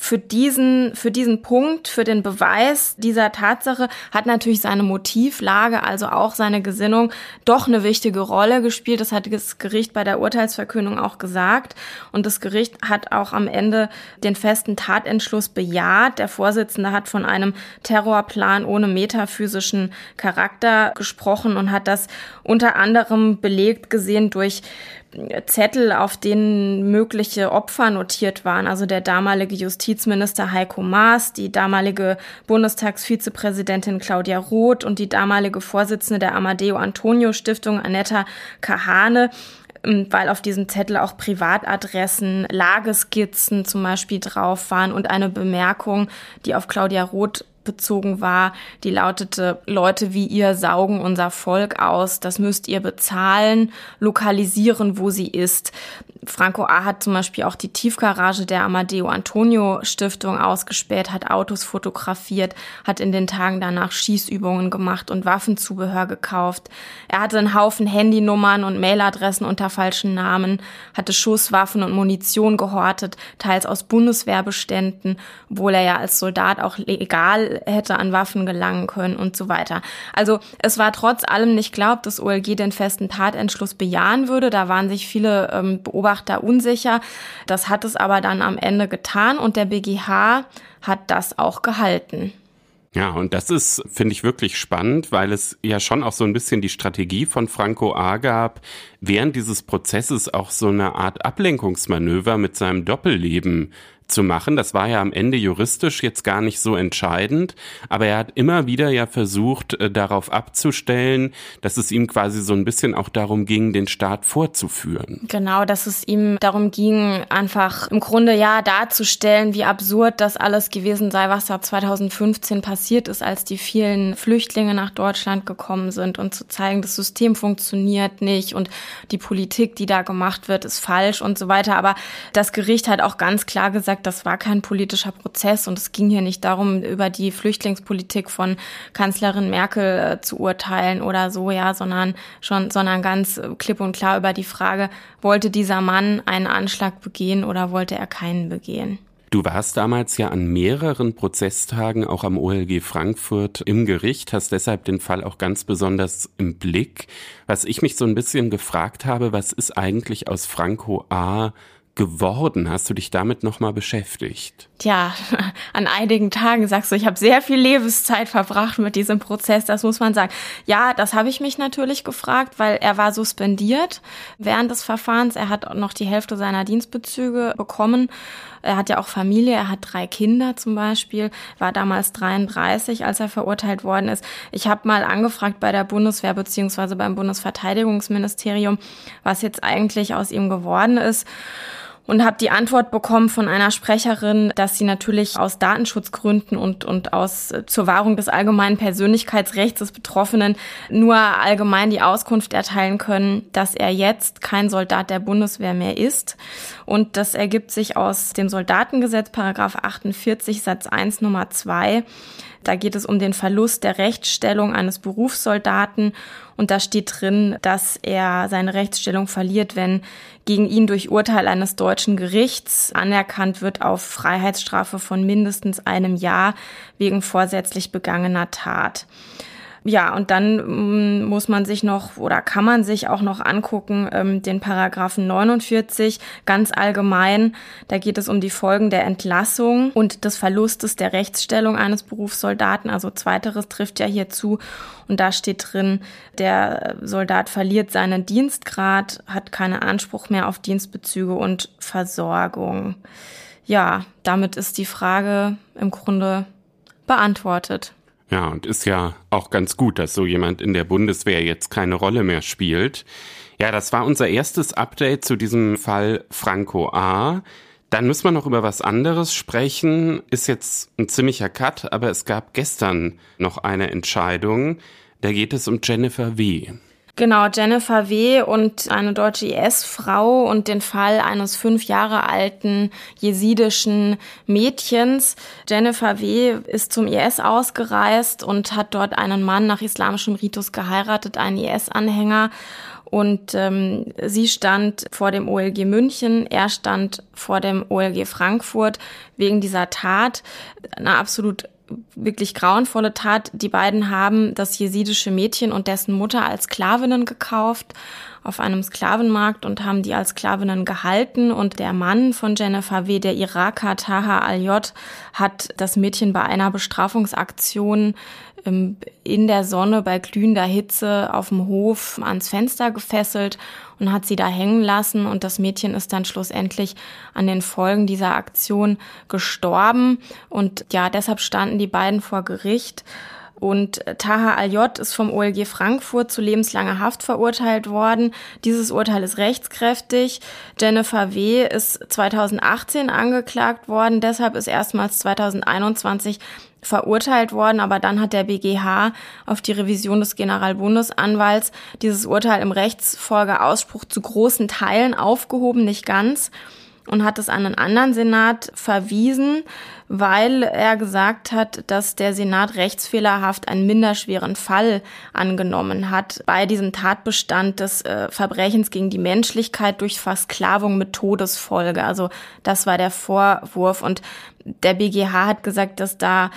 für diesen, für diesen Punkt, für den Beweis dieser Tatsache hat natürlich seine Motivlage, also auch seine Gesinnung, doch eine wichtige Rolle gespielt. Das hat das Gericht bei der Urteilsverkündung auch gesagt. Und das Gericht hat auch am Ende den festen Tatentschluss bejaht. Der Vorsitzende hat von einem Terrorplan ohne metaphysischen Charakter gesprochen und hat das unter anderem belegt gesehen durch Zettel, auf denen mögliche Opfer notiert waren. Also der damalige Justizminister Heiko Maas, die damalige Bundestagsvizepräsidentin Claudia Roth und die damalige Vorsitzende der Amadeo Antonio Stiftung Annetta Kahane ähm, weil auf diesem Zettel auch Privatadressen, Lageskizzen zum Beispiel drauf waren und eine Bemerkung, die auf Claudia Roth bezogen war, die lautete, Leute wie ihr saugen unser Volk aus, das müsst ihr bezahlen, lokalisieren, wo sie ist. Franco A. hat zum Beispiel auch die Tiefgarage der Amadeo Antonio Stiftung ausgespäht, hat Autos fotografiert, hat in den Tagen danach Schießübungen gemacht und Waffenzubehör gekauft. Er hatte einen Haufen Handynummern und Mailadressen unter falschen Namen, hatte Schusswaffen und Munition gehortet, teils aus Bundeswehrbeständen, obwohl er ja als Soldat auch legal hätte an Waffen gelangen können und so weiter. Also es war trotz allem nicht glaubt, dass OLG den festen Tatentschluss bejahen würde. Da waren sich viele ähm, Beobachter Beobachter unsicher. Das hat es aber dann am Ende getan und der BGH hat das auch gehalten. Ja, und das ist, finde ich, wirklich spannend, weil es ja schon auch so ein bisschen die Strategie von Franco A. gab, während dieses Prozesses auch so eine Art Ablenkungsmanöver mit seinem Doppelleben zu machen. Das war ja am Ende juristisch jetzt gar nicht so entscheidend, aber er hat immer wieder ja versucht, äh, darauf abzustellen, dass es ihm quasi so ein bisschen auch darum ging, den Staat vorzuführen. Genau, dass es ihm darum ging, einfach im Grunde ja darzustellen, wie absurd das alles gewesen sei, was da 2015 passiert ist, als die vielen Flüchtlinge nach Deutschland gekommen sind und zu zeigen, das System funktioniert nicht und die Politik, die da gemacht wird, ist falsch und so weiter. Aber das Gericht hat auch ganz klar gesagt, das war kein politischer Prozess und es ging hier nicht darum, über die Flüchtlingspolitik von Kanzlerin Merkel äh, zu urteilen oder so, ja, sondern schon, sondern ganz klipp und klar über die Frage, wollte dieser Mann einen Anschlag begehen oder wollte er keinen begehen? Du warst damals ja an mehreren Prozesstagen auch am OLG Frankfurt im Gericht, hast deshalb den Fall auch ganz besonders im Blick. Was ich mich so ein bisschen gefragt habe, was ist eigentlich aus Franco A geworden? Hast du dich damit nochmal beschäftigt? Tja, [laughs] an einigen Tagen sagst du, ich habe sehr viel Lebenszeit verbracht mit diesem Prozess, das muss man sagen. Ja, das habe ich mich natürlich gefragt, weil er war suspendiert während des Verfahrens. Er hat noch die Hälfte seiner Dienstbezüge bekommen. Er hat ja auch Familie, er hat drei Kinder zum Beispiel, war damals 33, als er verurteilt worden ist. Ich habe mal angefragt bei der Bundeswehr beziehungsweise beim Bundesverteidigungsministerium, was jetzt eigentlich aus ihm geworden ist und habe die Antwort bekommen von einer Sprecherin, dass sie natürlich aus Datenschutzgründen und, und aus äh, zur Wahrung des allgemeinen Persönlichkeitsrechts des Betroffenen nur allgemein die Auskunft erteilen können, dass er jetzt kein Soldat der Bundeswehr mehr ist. Und das ergibt sich aus dem Soldatengesetz, Paragraph 48 Satz 1 Nummer 2 da geht es um den Verlust der Rechtsstellung eines Berufssoldaten und da steht drin, dass er seine Rechtsstellung verliert, wenn gegen ihn durch Urteil eines deutschen Gerichts anerkannt wird auf Freiheitsstrafe von mindestens einem Jahr wegen vorsätzlich begangener Tat. Ja, und dann ähm, muss man sich noch oder kann man sich auch noch angucken, ähm, den Paragraphen 49 ganz allgemein. Da geht es um die Folgen der Entlassung und des Verlustes der Rechtsstellung eines Berufssoldaten. Also zweiteres trifft ja hier zu. Und da steht drin, der Soldat verliert seinen Dienstgrad, hat keinen Anspruch mehr auf Dienstbezüge und Versorgung. Ja, damit ist die Frage im Grunde beantwortet. Ja, und ist ja auch ganz gut, dass so jemand in der Bundeswehr jetzt keine Rolle mehr spielt. Ja, das war unser erstes Update zu diesem Fall Franco A. Dann müssen wir noch über was anderes sprechen. Ist jetzt ein ziemlicher Cut, aber es gab gestern noch eine Entscheidung. Da geht es um Jennifer W. Genau, Jennifer W. und eine deutsche IS-Frau und den Fall eines fünf Jahre alten jesidischen Mädchens. Jennifer W. ist zum IS ausgereist und hat dort einen Mann nach islamischem Ritus geheiratet, einen IS-Anhänger. Und ähm, sie stand vor dem OLG München, er stand vor dem OLG Frankfurt wegen dieser Tat. Eine absolut wirklich grauenvolle Tat. Die beiden haben das jesidische Mädchen und dessen Mutter als Sklavinnen gekauft auf einem Sklavenmarkt und haben die als Sklavinnen gehalten. Und der Mann von Jennifer W., der Iraker Taha Al-J., hat das Mädchen bei einer Bestrafungsaktion ähm, in der Sonne bei glühender Hitze auf dem Hof ans Fenster gefesselt und hat sie da hängen lassen und das Mädchen ist dann schlussendlich an den Folgen dieser Aktion gestorben und ja, deshalb standen die beiden vor Gericht. Und Taha Al-J ist vom OLG Frankfurt zu lebenslanger Haft verurteilt worden. Dieses Urteil ist rechtskräftig. Jennifer W. ist 2018 angeklagt worden. Deshalb ist erstmals 2021 verurteilt worden, aber dann hat der BGH auf die Revision des Generalbundesanwalts dieses Urteil im Rechtsfolgeausspruch zu großen Teilen aufgehoben, nicht ganz, und hat es an einen anderen Senat verwiesen, weil er gesagt hat, dass der Senat rechtsfehlerhaft einen minderschweren Fall angenommen hat bei diesem Tatbestand des äh, Verbrechens gegen die Menschlichkeit durch Versklavung mit Todesfolge. Also das war der Vorwurf und der BGH hat gesagt, dass da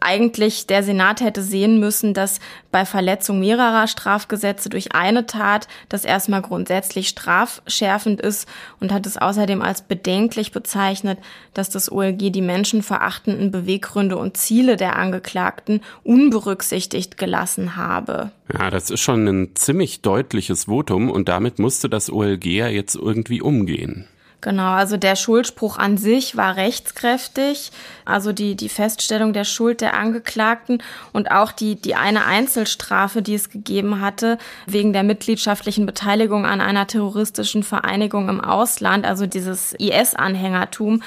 eigentlich der Senat hätte sehen müssen, dass bei Verletzung mehrerer Strafgesetze durch eine Tat das erstmal grundsätzlich strafschärfend ist und hat es außerdem als bedenklich bezeichnet, dass das OLG die menschenverachtenden Beweggründe und Ziele der Angeklagten unberücksichtigt gelassen habe. Ja, das ist schon ein ziemlich deutliches Votum und damit musste das OLG ja jetzt irgendwie umgehen. Genau, also der Schuldspruch an sich war rechtskräftig, also die, die Feststellung der Schuld der Angeklagten und auch die, die eine Einzelstrafe, die es gegeben hatte, wegen der mitgliedschaftlichen Beteiligung an einer terroristischen Vereinigung im Ausland, also dieses IS-Anhängertum,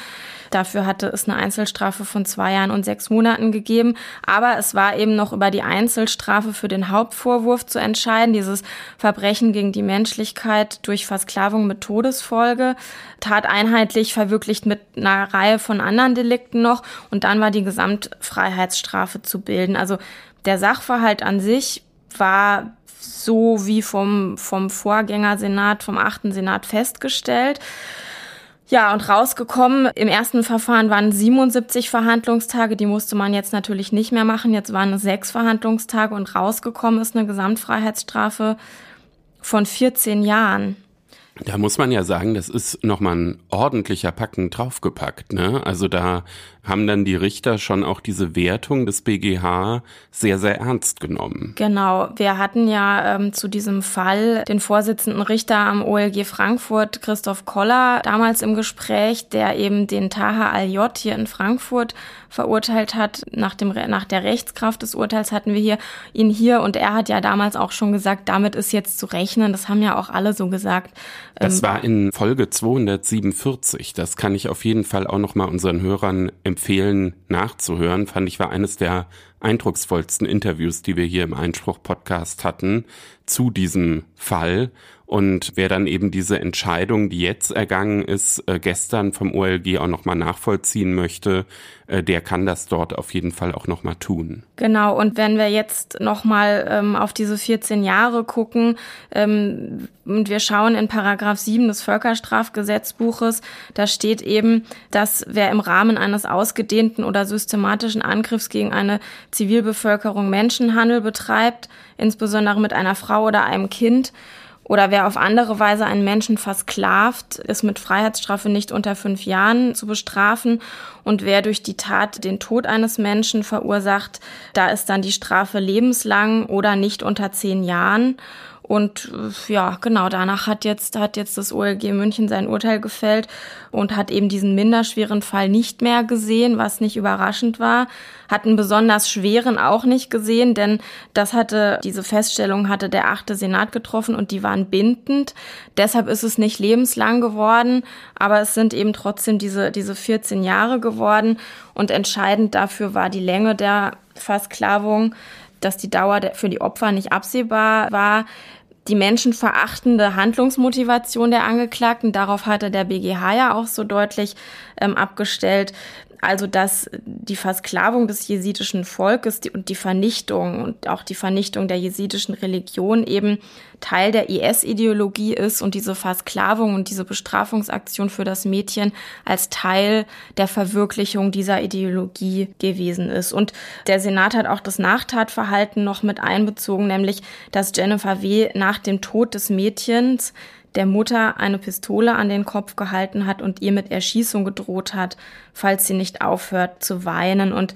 Dafür hatte es eine Einzelstrafe von zwei Jahren und sechs Monaten gegeben. Aber es war eben noch über die Einzelstrafe für den Hauptvorwurf zu entscheiden, dieses Verbrechen gegen die Menschlichkeit durch Versklavung mit Todesfolge, tateinheitlich verwirklicht mit einer Reihe von anderen Delikten noch. Und dann war die Gesamtfreiheitsstrafe zu bilden. Also der Sachverhalt an sich war so wie vom, vom Vorgängersenat, vom achten Senat festgestellt. Ja, und rausgekommen, im ersten Verfahren waren 77 Verhandlungstage, die musste man jetzt natürlich nicht mehr machen. Jetzt waren es sechs Verhandlungstage und rausgekommen ist eine Gesamtfreiheitsstrafe von 14 Jahren. Da muss man ja sagen, das ist nochmal ein ordentlicher Packen draufgepackt. Ne? Also da haben dann die Richter schon auch diese Wertung des BGH sehr, sehr ernst genommen. Genau. Wir hatten ja ähm, zu diesem Fall den Vorsitzenden Richter am OLG Frankfurt, Christoph Koller, damals im Gespräch, der eben den Taha Al-J hier in Frankfurt verurteilt hat. Nach, dem, nach der Rechtskraft des Urteils hatten wir hier ihn hier und er hat ja damals auch schon gesagt, damit ist jetzt zu rechnen. Das haben ja auch alle so gesagt. Das ähm, war in Folge 247. Das kann ich auf jeden Fall auch nochmal unseren Hörern empfehlen empfehlen, nachzuhören. Fand ich war eines der eindrucksvollsten Interviews, die wir hier im Einspruch-Podcast hatten zu diesem Fall. Und wer dann eben diese Entscheidung, die jetzt ergangen ist, äh, gestern vom OLG auch nochmal nachvollziehen möchte, äh, der kann das dort auf jeden Fall auch nochmal tun. Genau, und wenn wir jetzt nochmal ähm, auf diese 14 Jahre gucken ähm, und wir schauen in Paragraph 7 des Völkerstrafgesetzbuches, da steht eben, dass wer im Rahmen eines ausgedehnten oder systematischen Angriffs gegen eine Zivilbevölkerung Menschenhandel betreibt, insbesondere mit einer Frau oder einem Kind, oder wer auf andere Weise einen Menschen versklavt, ist mit Freiheitsstrafe nicht unter fünf Jahren zu bestrafen. Und wer durch die Tat den Tod eines Menschen verursacht, da ist dann die Strafe lebenslang oder nicht unter zehn Jahren. Und äh, ja, genau, danach hat jetzt, hat jetzt das OLG München sein Urteil gefällt und hat eben diesen minderschweren Fall nicht mehr gesehen, was nicht überraschend war. Hat einen besonders schweren auch nicht gesehen, denn das hatte, diese Feststellung hatte der achte Senat getroffen und die waren bindend. Deshalb ist es nicht lebenslang geworden, aber es sind eben trotzdem diese, diese 14 Jahre geworden und entscheidend dafür war die Länge der Versklavung dass die Dauer für die Opfer nicht absehbar war die menschenverachtende Handlungsmotivation der Angeklagten. Darauf hatte der BGH ja auch so deutlich ähm, abgestellt also dass die Versklavung des jesidischen Volkes und die Vernichtung und auch die Vernichtung der jesidischen Religion eben Teil der IS-Ideologie ist und diese Versklavung und diese Bestrafungsaktion für das Mädchen als Teil der Verwirklichung dieser Ideologie gewesen ist. Und der Senat hat auch das Nachtatverhalten noch mit einbezogen, nämlich dass Jennifer W. nach dem Tod des Mädchens der Mutter eine Pistole an den Kopf gehalten hat und ihr mit Erschießung gedroht hat, falls sie nicht aufhört zu weinen. Und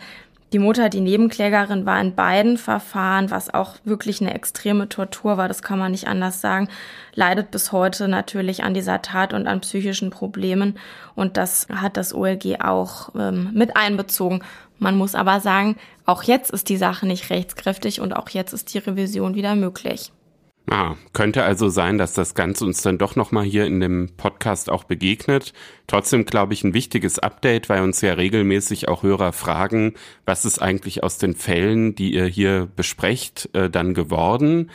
die Mutter, die Nebenklägerin, war in beiden Verfahren, was auch wirklich eine extreme Tortur war, das kann man nicht anders sagen, leidet bis heute natürlich an dieser Tat und an psychischen Problemen. Und das hat das OLG auch ähm, mit einbezogen. Man muss aber sagen, auch jetzt ist die Sache nicht rechtskräftig und auch jetzt ist die Revision wieder möglich. Ah, könnte also sein, dass das Ganze uns dann doch nochmal hier in dem Podcast auch begegnet. Trotzdem glaube ich ein wichtiges Update, weil uns ja regelmäßig auch Hörer fragen, was ist eigentlich aus den Fällen, die ihr hier besprecht, äh, dann geworden?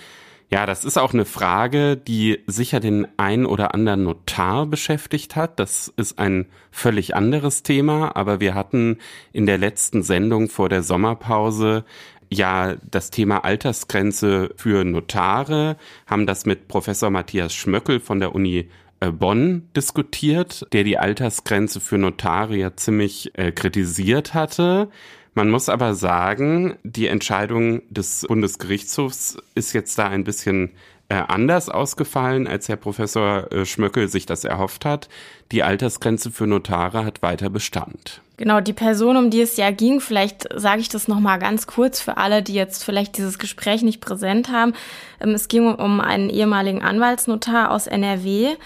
Ja, das ist auch eine Frage, die sicher den ein oder anderen Notar beschäftigt hat. Das ist ein völlig anderes Thema, aber wir hatten in der letzten Sendung vor der Sommerpause ja das Thema Altersgrenze für Notare, haben das mit Professor Matthias Schmöckel von der Uni äh, Bonn diskutiert, der die Altersgrenze für Notare ja ziemlich äh, kritisiert hatte. Man muss aber sagen, die Entscheidung des Bundesgerichtshofs ist jetzt da ein bisschen äh, anders ausgefallen, als Herr Professor äh, Schmöckel sich das erhofft hat. Die Altersgrenze für Notare hat weiter Bestand. Genau, die Person, um die es ja ging, vielleicht sage ich das nochmal ganz kurz für alle, die jetzt vielleicht dieses Gespräch nicht präsent haben. Ähm, es ging um einen ehemaligen Anwaltsnotar aus NRW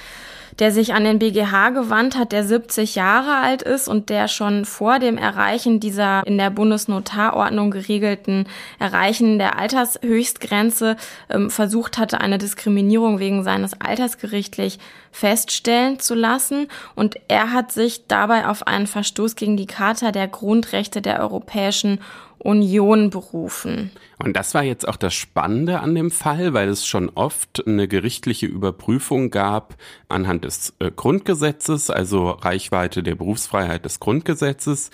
der sich an den BGH gewandt hat, der 70 Jahre alt ist und der schon vor dem Erreichen dieser in der Bundesnotarordnung geregelten Erreichen der Altershöchstgrenze ähm, versucht hatte, eine Diskriminierung wegen seines Alters gerichtlich feststellen zu lassen. Und er hat sich dabei auf einen Verstoß gegen die Charta der Grundrechte der Europäischen Union berufen. Und das war jetzt auch das Spannende an dem Fall, weil es schon oft eine gerichtliche Überprüfung gab anhand des äh, Grundgesetzes, also Reichweite der Berufsfreiheit des Grundgesetzes.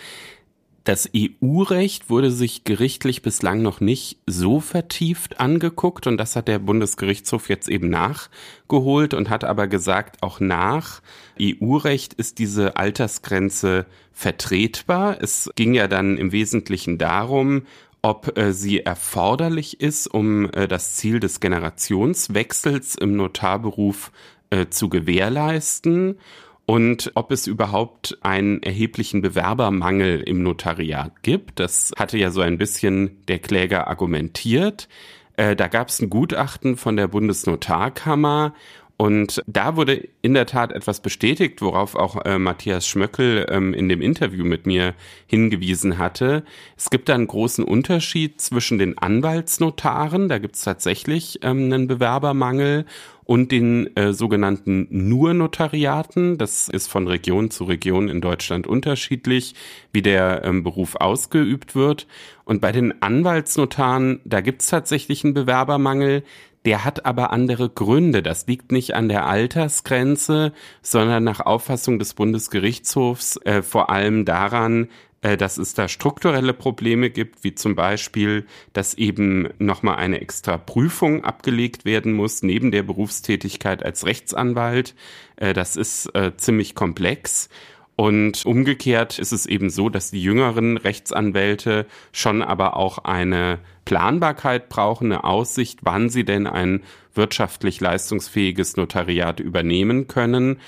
Das EU-Recht wurde sich gerichtlich bislang noch nicht so vertieft angeguckt und das hat der Bundesgerichtshof jetzt eben nachgeholt und hat aber gesagt, auch nach EU-Recht ist diese Altersgrenze vertretbar. Es ging ja dann im Wesentlichen darum, ob äh, sie erforderlich ist, um äh, das Ziel des Generationswechsels im Notarberuf äh, zu gewährleisten und ob es überhaupt einen erheblichen Bewerbermangel im Notariat gibt. Das hatte ja so ein bisschen der Kläger argumentiert. Äh, da gab es ein Gutachten von der Bundesnotarkammer und da wurde in der Tat etwas bestätigt, worauf auch äh, Matthias Schmöckel ähm, in dem Interview mit mir hingewiesen hatte. Es gibt da einen großen Unterschied zwischen den Anwaltsnotaren, da gibt es tatsächlich ähm, einen Bewerbermangel, und den äh, sogenannten Nur-Notariaten. Das ist von Region zu Region in Deutschland unterschiedlich, wie der ähm, Beruf ausgeübt wird. Und bei den Anwaltsnotaren, da gibt's tatsächlich einen Bewerbermangel. Der hat aber andere Gründe. Das liegt nicht an der Altersgrenze, sondern nach Auffassung des Bundesgerichtshofs äh, vor allem daran, äh, dass es da strukturelle Probleme gibt, wie zum Beispiel, dass eben nochmal eine extra Prüfung abgelegt werden muss, neben der Berufstätigkeit als Rechtsanwalt. Äh, das ist äh, ziemlich komplex. Und umgekehrt ist es eben so, dass die jüngeren Rechtsanwälte schon aber auch eine Planbarkeit brauchen, eine Aussicht, wann sie denn ein wirtschaftlich leistungsfähiges Notariat übernehmen können.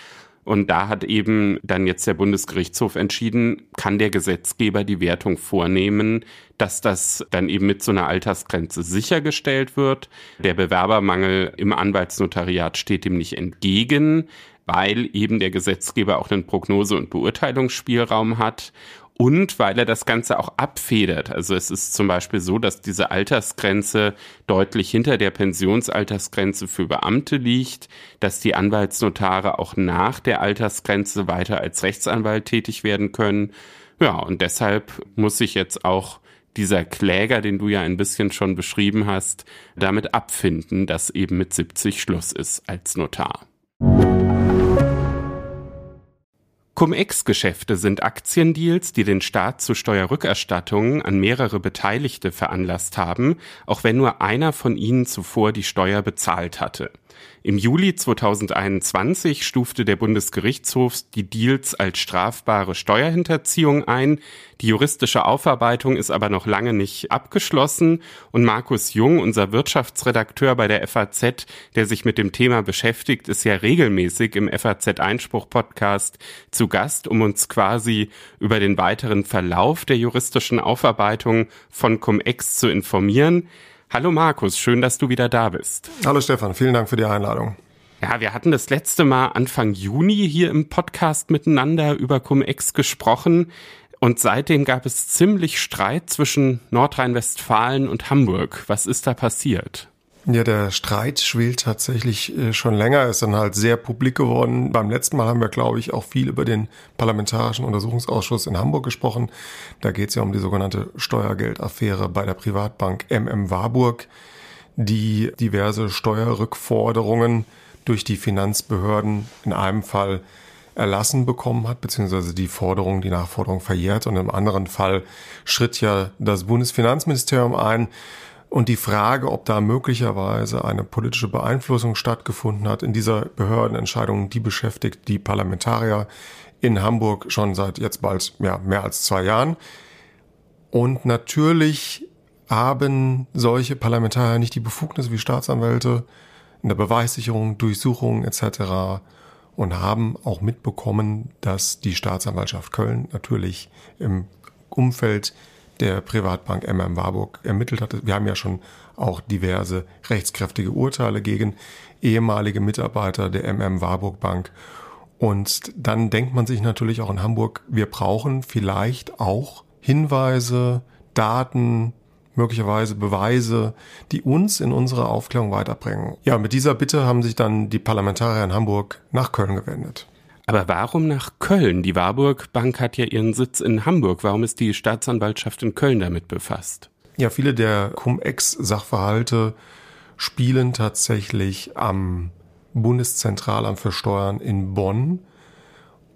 Und da hat eben dann jetzt der Bundesgerichtshof entschieden, kann der Gesetzgeber die Wertung vornehmen, dass das dann eben mit so einer Altersgrenze sichergestellt wird. Der Bewerbermangel im Anwaltsnotariat steht dem nicht entgegen, weil eben der Gesetzgeber auch einen Prognose- und Beurteilungsspielraum hat und weil er das Ganze auch abfedert. Also es ist zum Beispiel so, dass diese Altersgrenze deutlich hinter der Pensionsaltersgrenze für Beamte liegt, dass die Anwaltsnotare auch nach der Altersgrenze weiter als Rechtsanwalt tätig werden können. Ja, und deshalb muss sich jetzt auch dieser Kläger, den du ja ein bisschen schon beschrieben hast, damit abfinden, dass eben mit 70 Schluss ist als Notar. Cum-Ex-Geschäfte sind Aktiendeals, die den Staat zu Steuerrückerstattungen an mehrere Beteiligte veranlasst haben, auch wenn nur einer von ihnen zuvor die Steuer bezahlt hatte. Im Juli 2021 stufte der Bundesgerichtshof die Deals als strafbare Steuerhinterziehung ein. Die juristische Aufarbeitung ist aber noch lange nicht abgeschlossen und Markus Jung, unser Wirtschaftsredakteur bei der FAZ, der sich mit dem Thema beschäftigt, ist ja regelmäßig im FAZ Einspruch Podcast zu Gast, um uns quasi über den weiteren Verlauf der juristischen Aufarbeitung von Cum-Ex zu informieren. Hallo Markus, schön, dass du wieder da bist. Hallo Stefan, vielen Dank für die Einladung. Ja, wir hatten das letzte Mal Anfang Juni hier im Podcast miteinander über Cum-Ex gesprochen. Und seitdem gab es ziemlich Streit zwischen Nordrhein-Westfalen und Hamburg. Was ist da passiert? Ja, der Streit schwelt tatsächlich äh, schon länger, ist dann halt sehr publik geworden. Beim letzten Mal haben wir, glaube ich, auch viel über den Parlamentarischen Untersuchungsausschuss in Hamburg gesprochen. Da geht es ja um die sogenannte Steuergeldaffäre bei der Privatbank MM Warburg, die diverse Steuerrückforderungen durch die Finanzbehörden in einem Fall erlassen bekommen hat, beziehungsweise die Forderung, die Nachforderung verjährt und im anderen Fall schritt ja das Bundesfinanzministerium ein und die Frage, ob da möglicherweise eine politische Beeinflussung stattgefunden hat in dieser Behördenentscheidung, die beschäftigt die Parlamentarier in Hamburg schon seit jetzt bald ja, mehr als zwei Jahren. Und natürlich haben solche Parlamentarier nicht die Befugnis wie Staatsanwälte in der Beweissicherung, Durchsuchung etc. und haben auch mitbekommen, dass die Staatsanwaltschaft Köln natürlich im Umfeld der Privatbank MM Warburg ermittelt hatte. Wir haben ja schon auch diverse rechtskräftige Urteile gegen ehemalige Mitarbeiter der MM Warburg Bank. Und dann denkt man sich natürlich auch in Hamburg, wir brauchen vielleicht auch Hinweise, Daten, möglicherweise Beweise, die uns in unserer Aufklärung weiterbringen. Ja, mit dieser Bitte haben sich dann die Parlamentarier in Hamburg nach Köln gewendet. Aber warum nach Köln? Die Warburg Bank hat ja ihren Sitz in Hamburg. Warum ist die Staatsanwaltschaft in Köln damit befasst? Ja, viele der Cum-Ex-Sachverhalte spielen tatsächlich am Bundeszentralamt für Steuern in Bonn.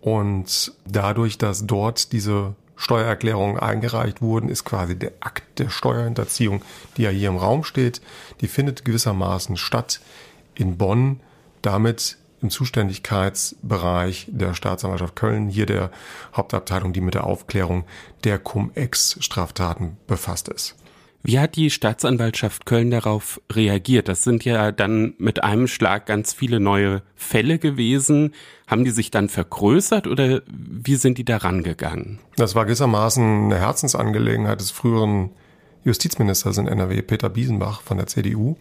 Und dadurch, dass dort diese Steuererklärungen eingereicht wurden, ist quasi der Akt der Steuerhinterziehung, die ja hier im Raum steht, die findet gewissermaßen statt in Bonn. Damit im Zuständigkeitsbereich der Staatsanwaltschaft Köln, hier der Hauptabteilung, die mit der Aufklärung der Cum-Ex-Straftaten befasst ist. Wie hat die Staatsanwaltschaft Köln darauf reagiert? Das sind ja dann mit einem Schlag ganz viele neue Fälle gewesen. Haben die sich dann vergrößert oder wie sind die daran gegangen? Das war gewissermaßen eine Herzensangelegenheit des früheren Justizministers in NRW, Peter Biesenbach von der CDU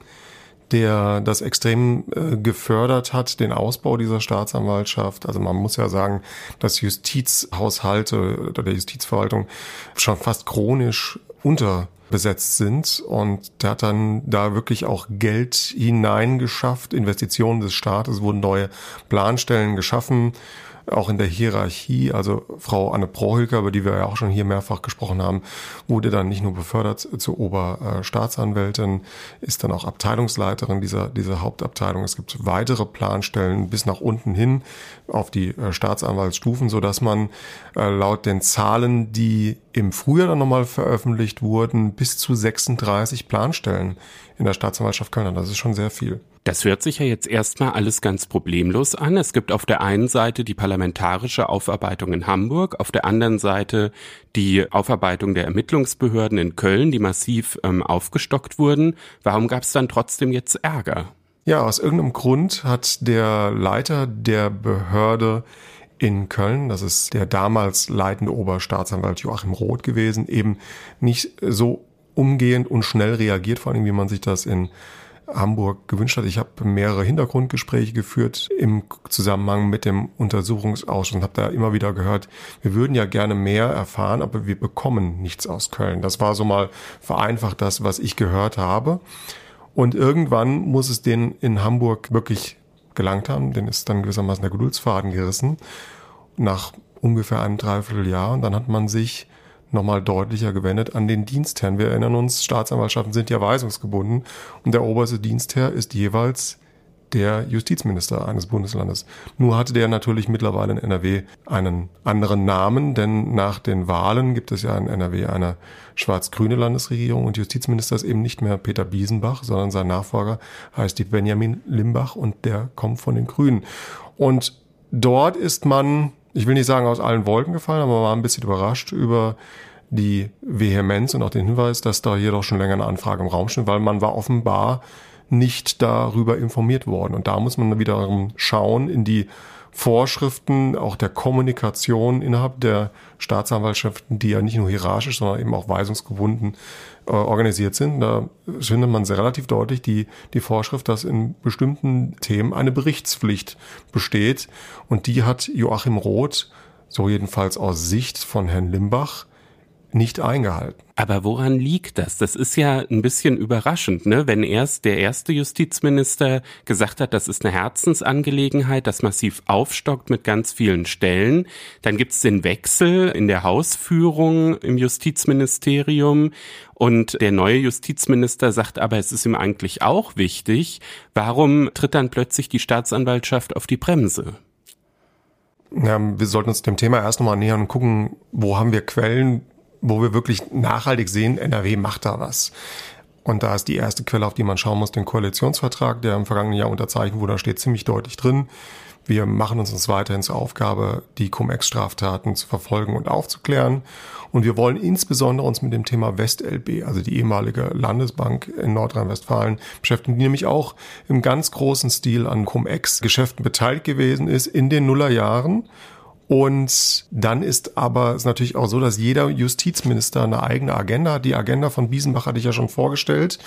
der das extrem äh, gefördert hat, den Ausbau dieser Staatsanwaltschaft. Also man muss ja sagen, dass Justizhaushalte oder der Justizverwaltung schon fast chronisch unterbesetzt sind und der hat dann da wirklich auch Geld hineingeschafft, Investitionen des Staates, wurden neue Planstellen geschaffen auch in der Hierarchie, also Frau Anne Prohilker, über die wir ja auch schon hier mehrfach gesprochen haben, wurde dann nicht nur befördert zur Oberstaatsanwältin, ist dann auch Abteilungsleiterin dieser, dieser Hauptabteilung. Es gibt weitere Planstellen bis nach unten hin auf die äh, Staatsanwaltsstufen, so dass man äh, laut den Zahlen, die im Frühjahr dann nochmal veröffentlicht wurden, bis zu 36 Planstellen in der Staatsanwaltschaft Köln hat. Das ist schon sehr viel. Das hört sich ja jetzt erstmal alles ganz problemlos an. Es gibt auf der einen Seite die parlamentarische Aufarbeitung in Hamburg, auf der anderen Seite die Aufarbeitung der Ermittlungsbehörden in Köln, die massiv ähm, aufgestockt wurden. Warum gab es dann trotzdem jetzt Ärger? Ja, aus irgendeinem Grund hat der Leiter der Behörde in Köln, das ist der damals leitende Oberstaatsanwalt Joachim Roth gewesen, eben nicht so umgehend und schnell reagiert, vor allem wie man sich das in Hamburg gewünscht hat. Ich habe mehrere Hintergrundgespräche geführt im Zusammenhang mit dem Untersuchungsausschuss und habe da immer wieder gehört, wir würden ja gerne mehr erfahren, aber wir bekommen nichts aus Köln. Das war so mal vereinfacht das, was ich gehört habe. Und irgendwann muss es denen in Hamburg wirklich gelangt haben. Den ist dann gewissermaßen der Geduldsfaden gerissen. Nach ungefähr einem Dreivierteljahr. Und dann hat man sich nochmal deutlicher gewendet an den Dienstherrn. Wir erinnern uns, Staatsanwaltschaften sind ja weisungsgebunden und der oberste Dienstherr ist jeweils der Justizminister eines Bundeslandes. Nur hatte der natürlich mittlerweile in NRW einen anderen Namen, denn nach den Wahlen gibt es ja in NRW eine schwarz-grüne Landesregierung und Justizminister ist eben nicht mehr Peter Biesenbach, sondern sein Nachfolger heißt die Benjamin Limbach und der kommt von den Grünen. Und dort ist man, ich will nicht sagen aus allen Wolken gefallen, aber man war ein bisschen überrascht über die Vehemenz und auch den Hinweis, dass da hier doch schon länger eine Anfrage im Raum steht, weil man war offenbar nicht darüber informiert worden. Und da muss man wiederum schauen in die Vorschriften auch der Kommunikation innerhalb der Staatsanwaltschaften, die ja nicht nur hierarchisch, sondern eben auch weisungsgebunden äh, organisiert sind. Da findet man sehr relativ deutlich die, die Vorschrift, dass in bestimmten Themen eine Berichtspflicht besteht. Und die hat Joachim Roth, so jedenfalls aus Sicht von Herrn Limbach, nicht eingehalten. Aber woran liegt das? Das ist ja ein bisschen überraschend, ne? Wenn erst der erste Justizminister gesagt hat, das ist eine Herzensangelegenheit, das massiv aufstockt mit ganz vielen Stellen, dann gibt's den Wechsel in der Hausführung im Justizministerium und der neue Justizminister sagt aber, es ist ihm eigentlich auch wichtig. Warum tritt dann plötzlich die Staatsanwaltschaft auf die Bremse? Ja, wir sollten uns dem Thema erst nochmal nähern und gucken, wo haben wir Quellen, wo wir wirklich nachhaltig sehen, NRW macht da was. Und da ist die erste Quelle, auf die man schauen muss, den Koalitionsvertrag, der im vergangenen Jahr unterzeichnet wurde. Da steht ziemlich deutlich drin. Wir machen uns uns weiterhin zur Aufgabe, die Cum-Ex-Straftaten zu verfolgen und aufzuklären. Und wir wollen insbesondere uns mit dem Thema WestLB, also die ehemalige Landesbank in Nordrhein-Westfalen, beschäftigen, die nämlich auch im ganz großen Stil an Cum-Ex-Geschäften beteiligt gewesen ist in den Nullerjahren und dann ist aber es natürlich auch so, dass jeder Justizminister eine eigene Agenda hat. Die Agenda von Biesenbach hatte ich ja schon vorgestellt.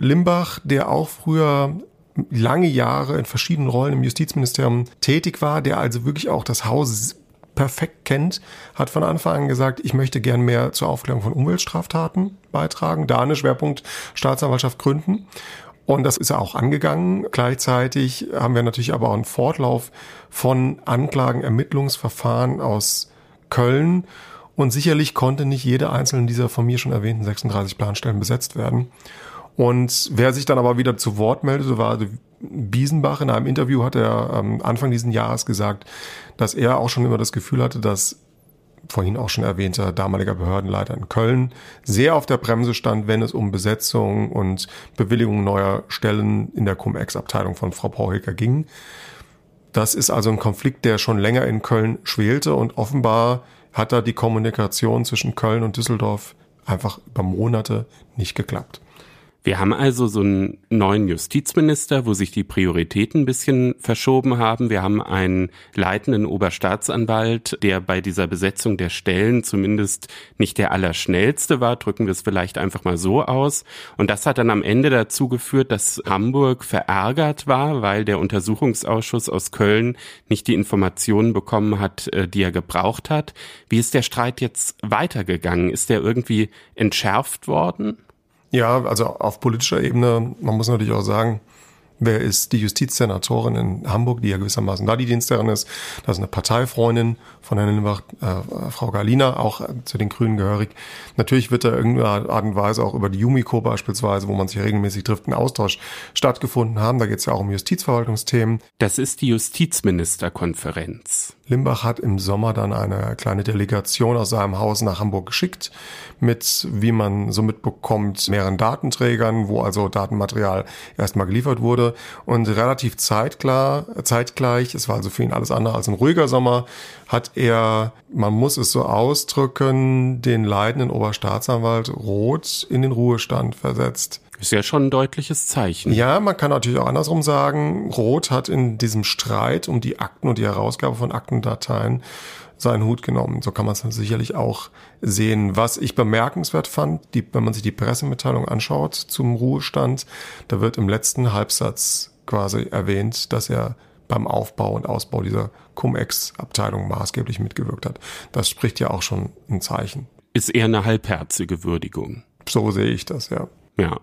Limbach, der auch früher lange Jahre in verschiedenen Rollen im Justizministerium tätig war, der also wirklich auch das Haus perfekt kennt, hat von Anfang an gesagt, ich möchte gern mehr zur Aufklärung von Umweltstraftaten beitragen, da eine Schwerpunkt Staatsanwaltschaft gründen. Und das ist er auch angegangen. Gleichzeitig haben wir natürlich aber auch einen Fortlauf von Anklagen, Ermittlungsverfahren aus Köln. Und sicherlich konnte nicht jede einzelne dieser von mir schon erwähnten 36 Planstellen besetzt werden. Und wer sich dann aber wieder zu Wort meldete, war Biesenbach. In einem Interview hat er ähm, Anfang diesen Jahres gesagt, dass er auch schon immer das Gefühl hatte, dass vorhin auch schon erwähnter damaliger Behördenleiter in Köln, sehr auf der Bremse stand, wenn es um Besetzung und Bewilligung neuer Stellen in der Cum-Ex-Abteilung von Frau Pauhilker ging. Das ist also ein Konflikt, der schon länger in Köln schwelte und offenbar hat da die Kommunikation zwischen Köln und Düsseldorf einfach über Monate nicht geklappt. Wir haben also so einen neuen Justizminister, wo sich die Prioritäten ein bisschen verschoben haben. Wir haben einen leitenden Oberstaatsanwalt, der bei dieser Besetzung der Stellen zumindest nicht der allerschnellste war, drücken wir es vielleicht einfach mal so aus. Und das hat dann am Ende dazu geführt, dass Hamburg verärgert war, weil der Untersuchungsausschuss aus Köln nicht die Informationen bekommen hat, äh, die er gebraucht hat. Wie ist der Streit jetzt weitergegangen? Ist der irgendwie entschärft worden? Ja, also auf politischer Ebene, man muss natürlich auch sagen, wer ist die Justizsenatorin in Hamburg, die ja gewissermaßen da die Dienstherrin ist. Das ist eine Parteifreundin von Herrn Lindbach, äh, Frau Galina, auch zu den Grünen gehörig. Natürlich wird da irgendeine Art und Weise auch über die Jumiko beispielsweise, wo man sich regelmäßig trifft, ein Austausch stattgefunden haben. Da geht es ja auch um Justizverwaltungsthemen. Das ist die Justizministerkonferenz. Limbach hat im Sommer dann eine kleine Delegation aus seinem Haus nach Hamburg geschickt mit, wie man so mitbekommt, mehreren Datenträgern, wo also Datenmaterial erstmal geliefert wurde und relativ zeitklar, zeitgleich, es war also für ihn alles andere als ein ruhiger Sommer, hat er, man muss es so ausdrücken, den leidenden Oberstaatsanwalt Roth in den Ruhestand versetzt. Ist ja schon ein deutliches Zeichen. Ja, man kann natürlich auch andersrum sagen, Roth hat in diesem Streit um die Akten und die Herausgabe von Aktendateien seinen Hut genommen. So kann man es sicherlich auch sehen. Was ich bemerkenswert fand, die, wenn man sich die Pressemitteilung anschaut zum Ruhestand, da wird im letzten Halbsatz quasi erwähnt, dass er beim Aufbau und Ausbau dieser Cum-Ex-Abteilung maßgeblich mitgewirkt hat. Das spricht ja auch schon ein Zeichen. Ist eher eine halbherzige Würdigung. So sehe ich das, ja. Ja.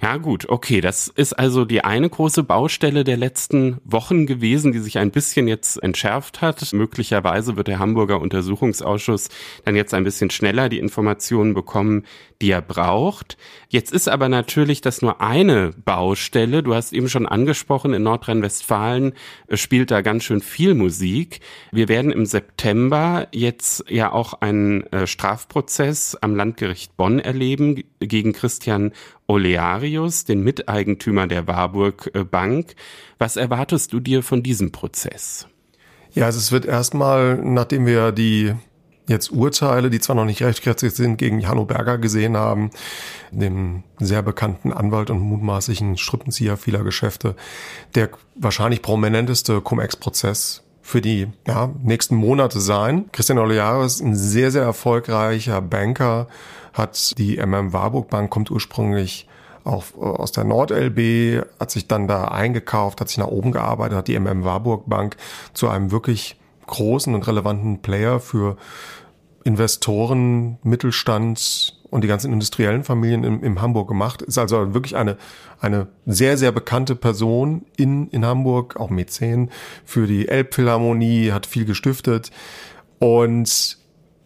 Ja gut, okay, das ist also die eine große Baustelle der letzten Wochen gewesen, die sich ein bisschen jetzt entschärft hat. Möglicherweise wird der Hamburger Untersuchungsausschuss dann jetzt ein bisschen schneller die Informationen bekommen, die er braucht. Jetzt ist aber natürlich das nur eine Baustelle. Du hast eben schon angesprochen, in Nordrhein-Westfalen äh, spielt da ganz schön viel Musik. Wir werden im September jetzt ja auch einen äh, Strafprozess am Landgericht Bonn erleben gegen Christian Olearius, den Miteigentümer der Warburg äh, Bank. Was erwartest du dir von diesem Prozess? Ja, also es wird erstmal, nachdem wir die jetzt Urteile, die zwar noch nicht rechtskräftig sind, gegen Hanno Berger gesehen haben, dem sehr bekannten Anwalt und mutmaßlichen Strippenzieher vieler Geschäfte, der wahrscheinlich prominenteste Cum-Ex-Prozess für die ja, nächsten Monate sein. Christian Olearis, ein sehr, sehr erfolgreicher Banker, hat die MM Warburg Bank, kommt ursprünglich auch aus der NordLB, hat sich dann da eingekauft, hat sich nach oben gearbeitet, hat die MM Warburg Bank zu einem wirklich großen und relevanten Player für Investoren, Mittelstand und die ganzen industriellen Familien in, in Hamburg gemacht. Ist also wirklich eine, eine sehr, sehr bekannte Person in, in Hamburg, auch Mäzen für die Elbphilharmonie, hat viel gestiftet und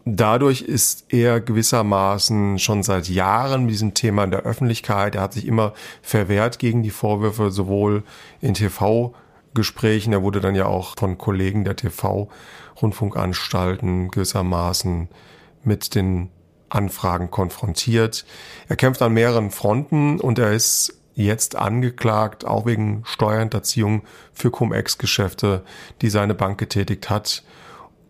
dadurch ist er gewissermaßen schon seit Jahren mit diesem Thema in der Öffentlichkeit. Er hat sich immer verwehrt gegen die Vorwürfe, sowohl in TV Gesprächen. Er wurde dann ja auch von Kollegen der TV-Rundfunkanstalten gewissermaßen mit den Anfragen konfrontiert. Er kämpft an mehreren Fronten und er ist jetzt angeklagt, auch wegen Steuerhinterziehung für Cum-Ex-Geschäfte, die seine Bank getätigt hat.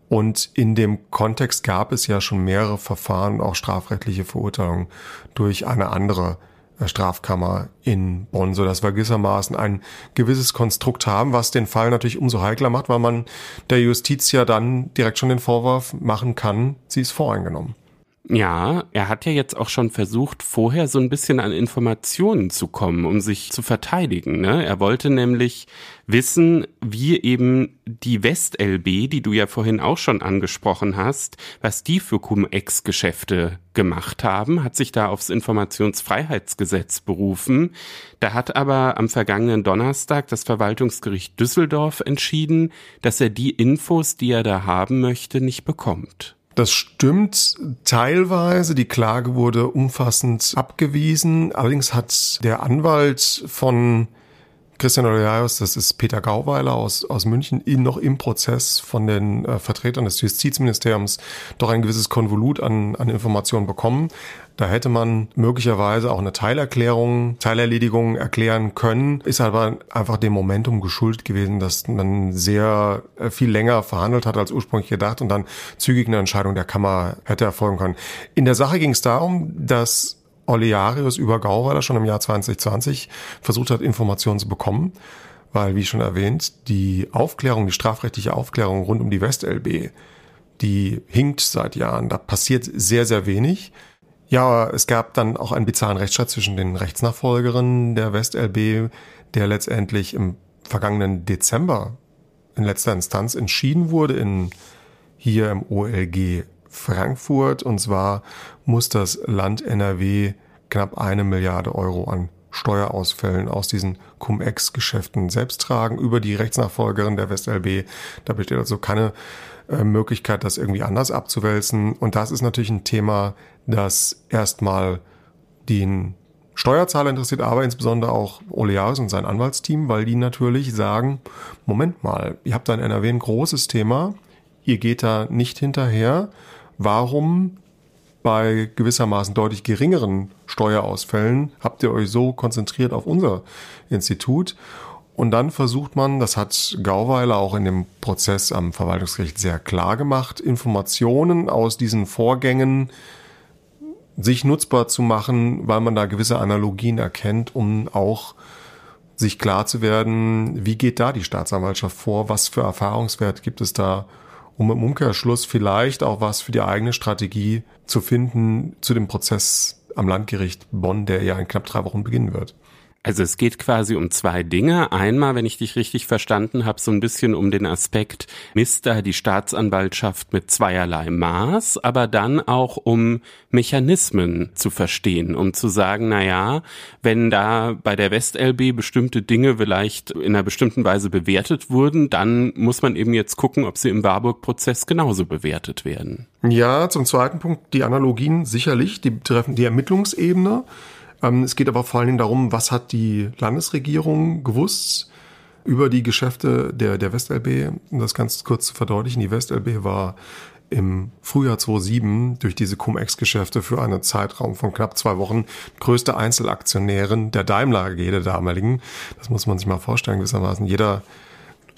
Und in dem Kontext gab es ja schon mehrere Verfahren, auch strafrechtliche Verurteilungen durch eine andere Strafkammer in Bonn, so dass wir gewissermaßen ein gewisses Konstrukt haben, was den Fall natürlich umso heikler macht, weil man der Justiz ja dann direkt schon den Vorwurf machen kann, sie ist voreingenommen. Ja, er hat ja jetzt auch schon versucht, vorher so ein bisschen an Informationen zu kommen, um sich zu verteidigen. Ne? Er wollte nämlich wissen, wie eben die West-LB, die du ja vorhin auch schon angesprochen hast, was die für Cum-Ex-Geschäfte gemacht haben, hat sich da aufs Informationsfreiheitsgesetz berufen. Da hat aber am vergangenen Donnerstag das Verwaltungsgericht Düsseldorf entschieden, dass er die Infos, die er da haben möchte, nicht bekommt. Das stimmt teilweise. Die Klage wurde umfassend abgewiesen. Allerdings hat der Anwalt von Christian Olearius, das ist Peter Gauweiler aus, aus München, ihn noch im Prozess von den äh, Vertretern des Justizministeriums doch ein gewisses Konvolut an, an Informationen bekommen. Da hätte man möglicherweise auch eine Teilerklärung, Teilerledigung erklären können, ist aber einfach dem Momentum geschuldet gewesen, dass man sehr äh, viel länger verhandelt hat als ursprünglich gedacht und dann zügig eine Entscheidung der Kammer hätte erfolgen können. In der Sache ging es darum, dass Olearius über Gauweiler schon im Jahr 2020 versucht hat, Informationen zu bekommen, weil, wie schon erwähnt, die Aufklärung, die strafrechtliche Aufklärung rund um die WestLB, die hinkt seit Jahren. Da passiert sehr, sehr wenig. Ja, es gab dann auch einen bizarren Rechtsstreit zwischen den Rechtsnachfolgerinnen der WestLB, der letztendlich im vergangenen Dezember in letzter Instanz entschieden wurde in hier im OLG Frankfurt. Und zwar muss das Land NRW knapp eine Milliarde Euro an Steuerausfällen aus diesen Cum-Ex-Geschäften selbst tragen über die Rechtsnachfolgerin der WestLB. Da besteht also keine äh, Möglichkeit, das irgendwie anders abzuwälzen. Und das ist natürlich ein Thema, das erstmal den Steuerzahler interessiert, aber insbesondere auch Olearis und sein Anwaltsteam, weil die natürlich sagen, Moment mal, ihr habt da in NRW ein großes Thema, ihr geht da nicht hinterher, warum bei gewissermaßen deutlich geringeren Steuerausfällen habt ihr euch so konzentriert auf unser Institut. Und dann versucht man, das hat Gauweiler auch in dem Prozess am Verwaltungsgericht sehr klar gemacht, Informationen aus diesen Vorgängen sich nutzbar zu machen, weil man da gewisse Analogien erkennt, um auch sich klar zu werden, wie geht da die Staatsanwaltschaft vor, was für Erfahrungswert gibt es da, um im Umkehrschluss vielleicht auch was für die eigene Strategie zu finden zu dem Prozess am Landgericht Bonn, der ja in knapp drei Wochen beginnen wird. Also es geht quasi um zwei Dinge. Einmal, wenn ich dich richtig verstanden habe, so ein bisschen um den Aspekt, misst da die Staatsanwaltschaft mit zweierlei Maß, aber dann auch um Mechanismen zu verstehen, um zu sagen, na ja, wenn da bei der WestLB bestimmte Dinge vielleicht in einer bestimmten Weise bewertet wurden, dann muss man eben jetzt gucken, ob sie im Warburg-Prozess genauso bewertet werden. Ja, zum zweiten Punkt, die Analogien sicherlich, die betreffen die Ermittlungsebene. Ähm, es geht aber vor allen Dingen darum, was hat die Landesregierung gewusst über die Geschäfte der, der WestLB. Um das ganz kurz zu verdeutlichen, die WestLB war im Frühjahr 2007 durch diese Cum-Ex-Geschäfte für einen Zeitraum von knapp zwei Wochen größte Einzelaktionärin der Daimler AG der damaligen. Das muss man sich mal vorstellen gewissermaßen. Jeder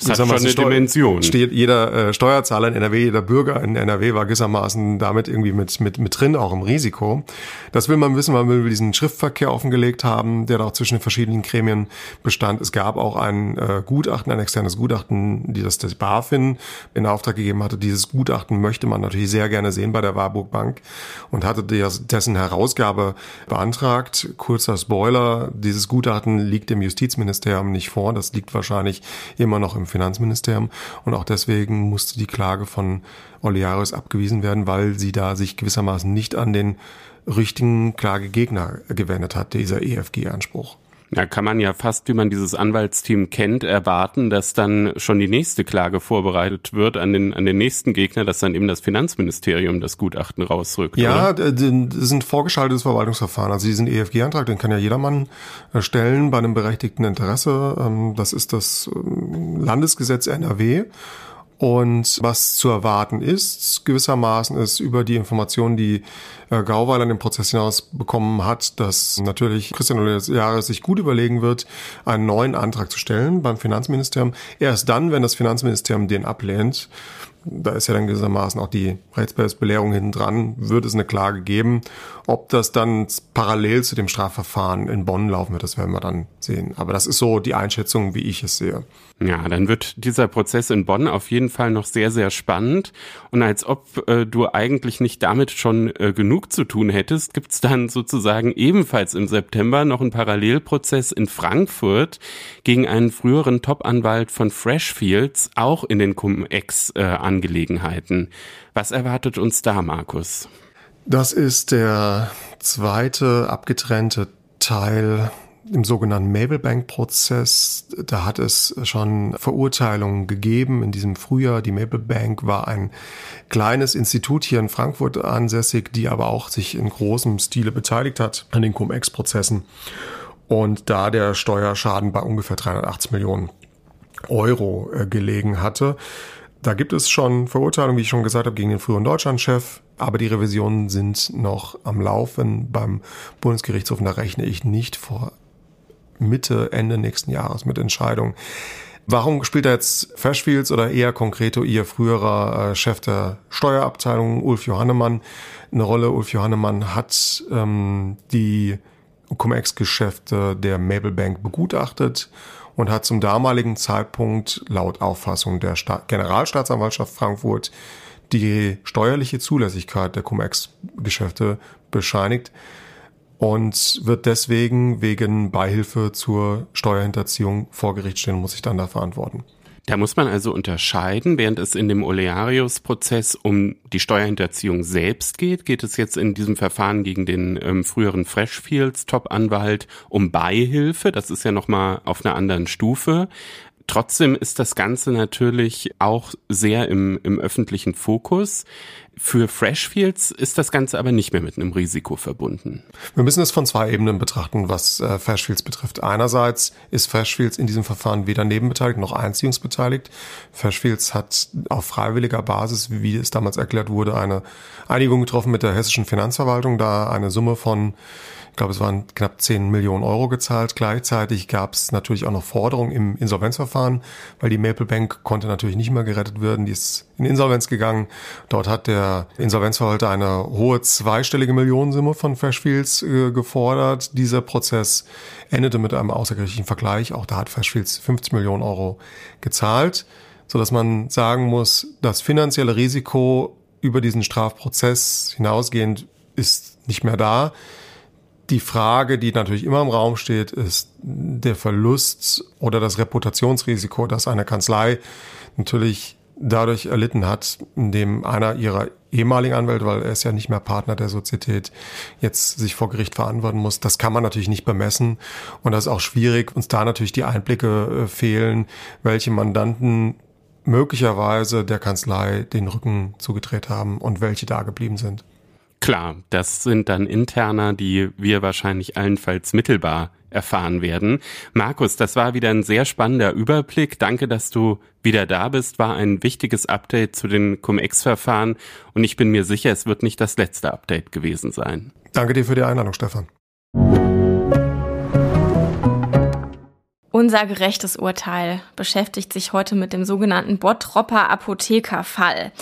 das hat schon eine Steu Dimension. Steht jeder äh, Steuerzahler in NRW, jeder Bürger in NRW war gewissermaßen damit irgendwie mit, mit, mit drin, auch im Risiko. Das will man wissen, man will diesen Schriftverkehr offengelegt haben, der da auch zwischen den verschiedenen Gremien bestand. Es gab auch ein äh, Gutachten, ein externes Gutachten, die das das BaFin in Auftrag gegeben hatte. Dieses Gutachten möchte man natürlich sehr gerne sehen bei der Warburg Bank und hatte dessen Herausgabe beantragt. Kurzer Spoiler, dieses Gutachten liegt dem Justizministerium nicht vor. Das liegt wahrscheinlich immer noch im Finanzministerium. Und auch deswegen musste die Klage von Olearius abgewiesen werden, weil sie da sich gewissermaßen nicht an den richtigen Klagegegner gewendet hat, dieser EFG-Anspruch. Da kann man ja fast, wie man dieses Anwaltsteam kennt, erwarten, dass dann schon die nächste Klage vorbereitet wird an den, an den nächsten Gegner, dass dann eben das Finanzministerium das Gutachten rausrückt. Ja, oder? das sind vorgeschaltetes Verwaltungsverfahren. Also diesen EFG-Antrag, den kann ja jedermann stellen bei einem berechtigten Interesse. Ähm, das ist das ähm, Landesgesetz NRW. Und was zu erwarten ist, gewissermaßen ist über die Informationen, die äh, Gauweiler in dem Prozess hinaus bekommen hat, dass natürlich Christian Jahres sich gut überlegen wird, einen neuen Antrag zu stellen beim Finanzministerium. Erst dann, wenn das Finanzministerium den ablehnt, da ist ja dann gewissermaßen auch die Rechtsbelehrung hinten dran, wird es eine Klage geben. Ob das dann parallel zu dem Strafverfahren in Bonn laufen wird, das werden wir dann sehen. Aber das ist so die Einschätzung, wie ich es sehe. Ja, dann wird dieser Prozess in Bonn auf jeden Fall noch sehr, sehr spannend. Und als ob äh, du eigentlich nicht damit schon äh, genug zu tun hättest, gibt's dann sozusagen ebenfalls im September noch einen Parallelprozess in Frankfurt gegen einen früheren Top-Anwalt von Freshfields, auch in den Cum-Ex äh. Was erwartet uns da, Markus? Das ist der zweite abgetrennte Teil im sogenannten Mabelbank-Prozess. Da hat es schon Verurteilungen gegeben in diesem Frühjahr. Die Mabelbank war ein kleines Institut hier in Frankfurt ansässig, die aber auch sich in großem Stile beteiligt hat an den Cum-Ex-Prozessen. Und da der Steuerschaden bei ungefähr 380 Millionen Euro äh, gelegen hatte, da gibt es schon Verurteilungen, wie ich schon gesagt habe, gegen den früheren Deutschlandchef, aber die Revisionen sind noch am Laufen beim Bundesgerichtshof und da rechne ich nicht vor Mitte, Ende nächsten Jahres mit Entscheidungen. Warum spielt da jetzt Freshfields oder eher konkreto ihr früherer äh, Chef der Steuerabteilung, Ulf Johannemann, eine Rolle? Ulf Johannemann hat ähm, die Cum-Ex-Geschäfte der Mabel Bank begutachtet und hat zum damaligen Zeitpunkt laut Auffassung der Sta Generalstaatsanwaltschaft Frankfurt die steuerliche Zulässigkeit der Cum-Ex-Geschäfte bescheinigt und wird deswegen wegen Beihilfe zur Steuerhinterziehung vor Gericht stehen und muss sich dann da verantworten. Da muss man also unterscheiden, während es in dem Olearius-Prozess um die Steuerhinterziehung selbst geht, geht es jetzt in diesem Verfahren gegen den ähm, früheren Freshfields Top-Anwalt um Beihilfe. Das ist ja nochmal auf einer anderen Stufe. Trotzdem ist das Ganze natürlich auch sehr im, im öffentlichen Fokus. Für Freshfields ist das Ganze aber nicht mehr mit einem Risiko verbunden. Wir müssen es von zwei Ebenen betrachten, was äh, Freshfields betrifft. Einerseits ist Freshfields in diesem Verfahren weder nebenbeteiligt noch einziehungsbeteiligt. Freshfields hat auf freiwilliger Basis, wie es damals erklärt wurde, eine Einigung getroffen mit der hessischen Finanzverwaltung, da eine Summe von ich glaube, es waren knapp 10 Millionen Euro gezahlt. Gleichzeitig gab es natürlich auch noch Forderungen im Insolvenzverfahren, weil die Maple Bank konnte natürlich nicht mehr gerettet werden. Die ist in Insolvenz gegangen. Dort hat der Insolvenzverwalter eine hohe zweistellige Millionensumme von Freshfields äh, gefordert. Dieser Prozess endete mit einem außergerichtlichen Vergleich. Auch da hat Freshfields 50 Millionen Euro gezahlt, so dass man sagen muss, das finanzielle Risiko über diesen Strafprozess hinausgehend ist nicht mehr da. Die Frage, die natürlich immer im Raum steht, ist der Verlust oder das Reputationsrisiko, das eine Kanzlei natürlich dadurch erlitten hat, indem einer ihrer ehemaligen Anwälte, weil er ist ja nicht mehr Partner der Sozietät, jetzt sich vor Gericht verantworten muss. Das kann man natürlich nicht bemessen. Und das ist auch schwierig. Uns da natürlich die Einblicke äh, fehlen, welche Mandanten möglicherweise der Kanzlei den Rücken zugedreht haben und welche da geblieben sind. Klar, das sind dann Interner, die wir wahrscheinlich allenfalls mittelbar erfahren werden. Markus, das war wieder ein sehr spannender Überblick. Danke, dass du wieder da bist. War ein wichtiges Update zu den Cum-Ex-Verfahren und ich bin mir sicher, es wird nicht das letzte Update gewesen sein. Danke dir für die Einladung, Stefan. Unser gerechtes Urteil beschäftigt sich heute mit dem sogenannten Bottropper Apothekerfall.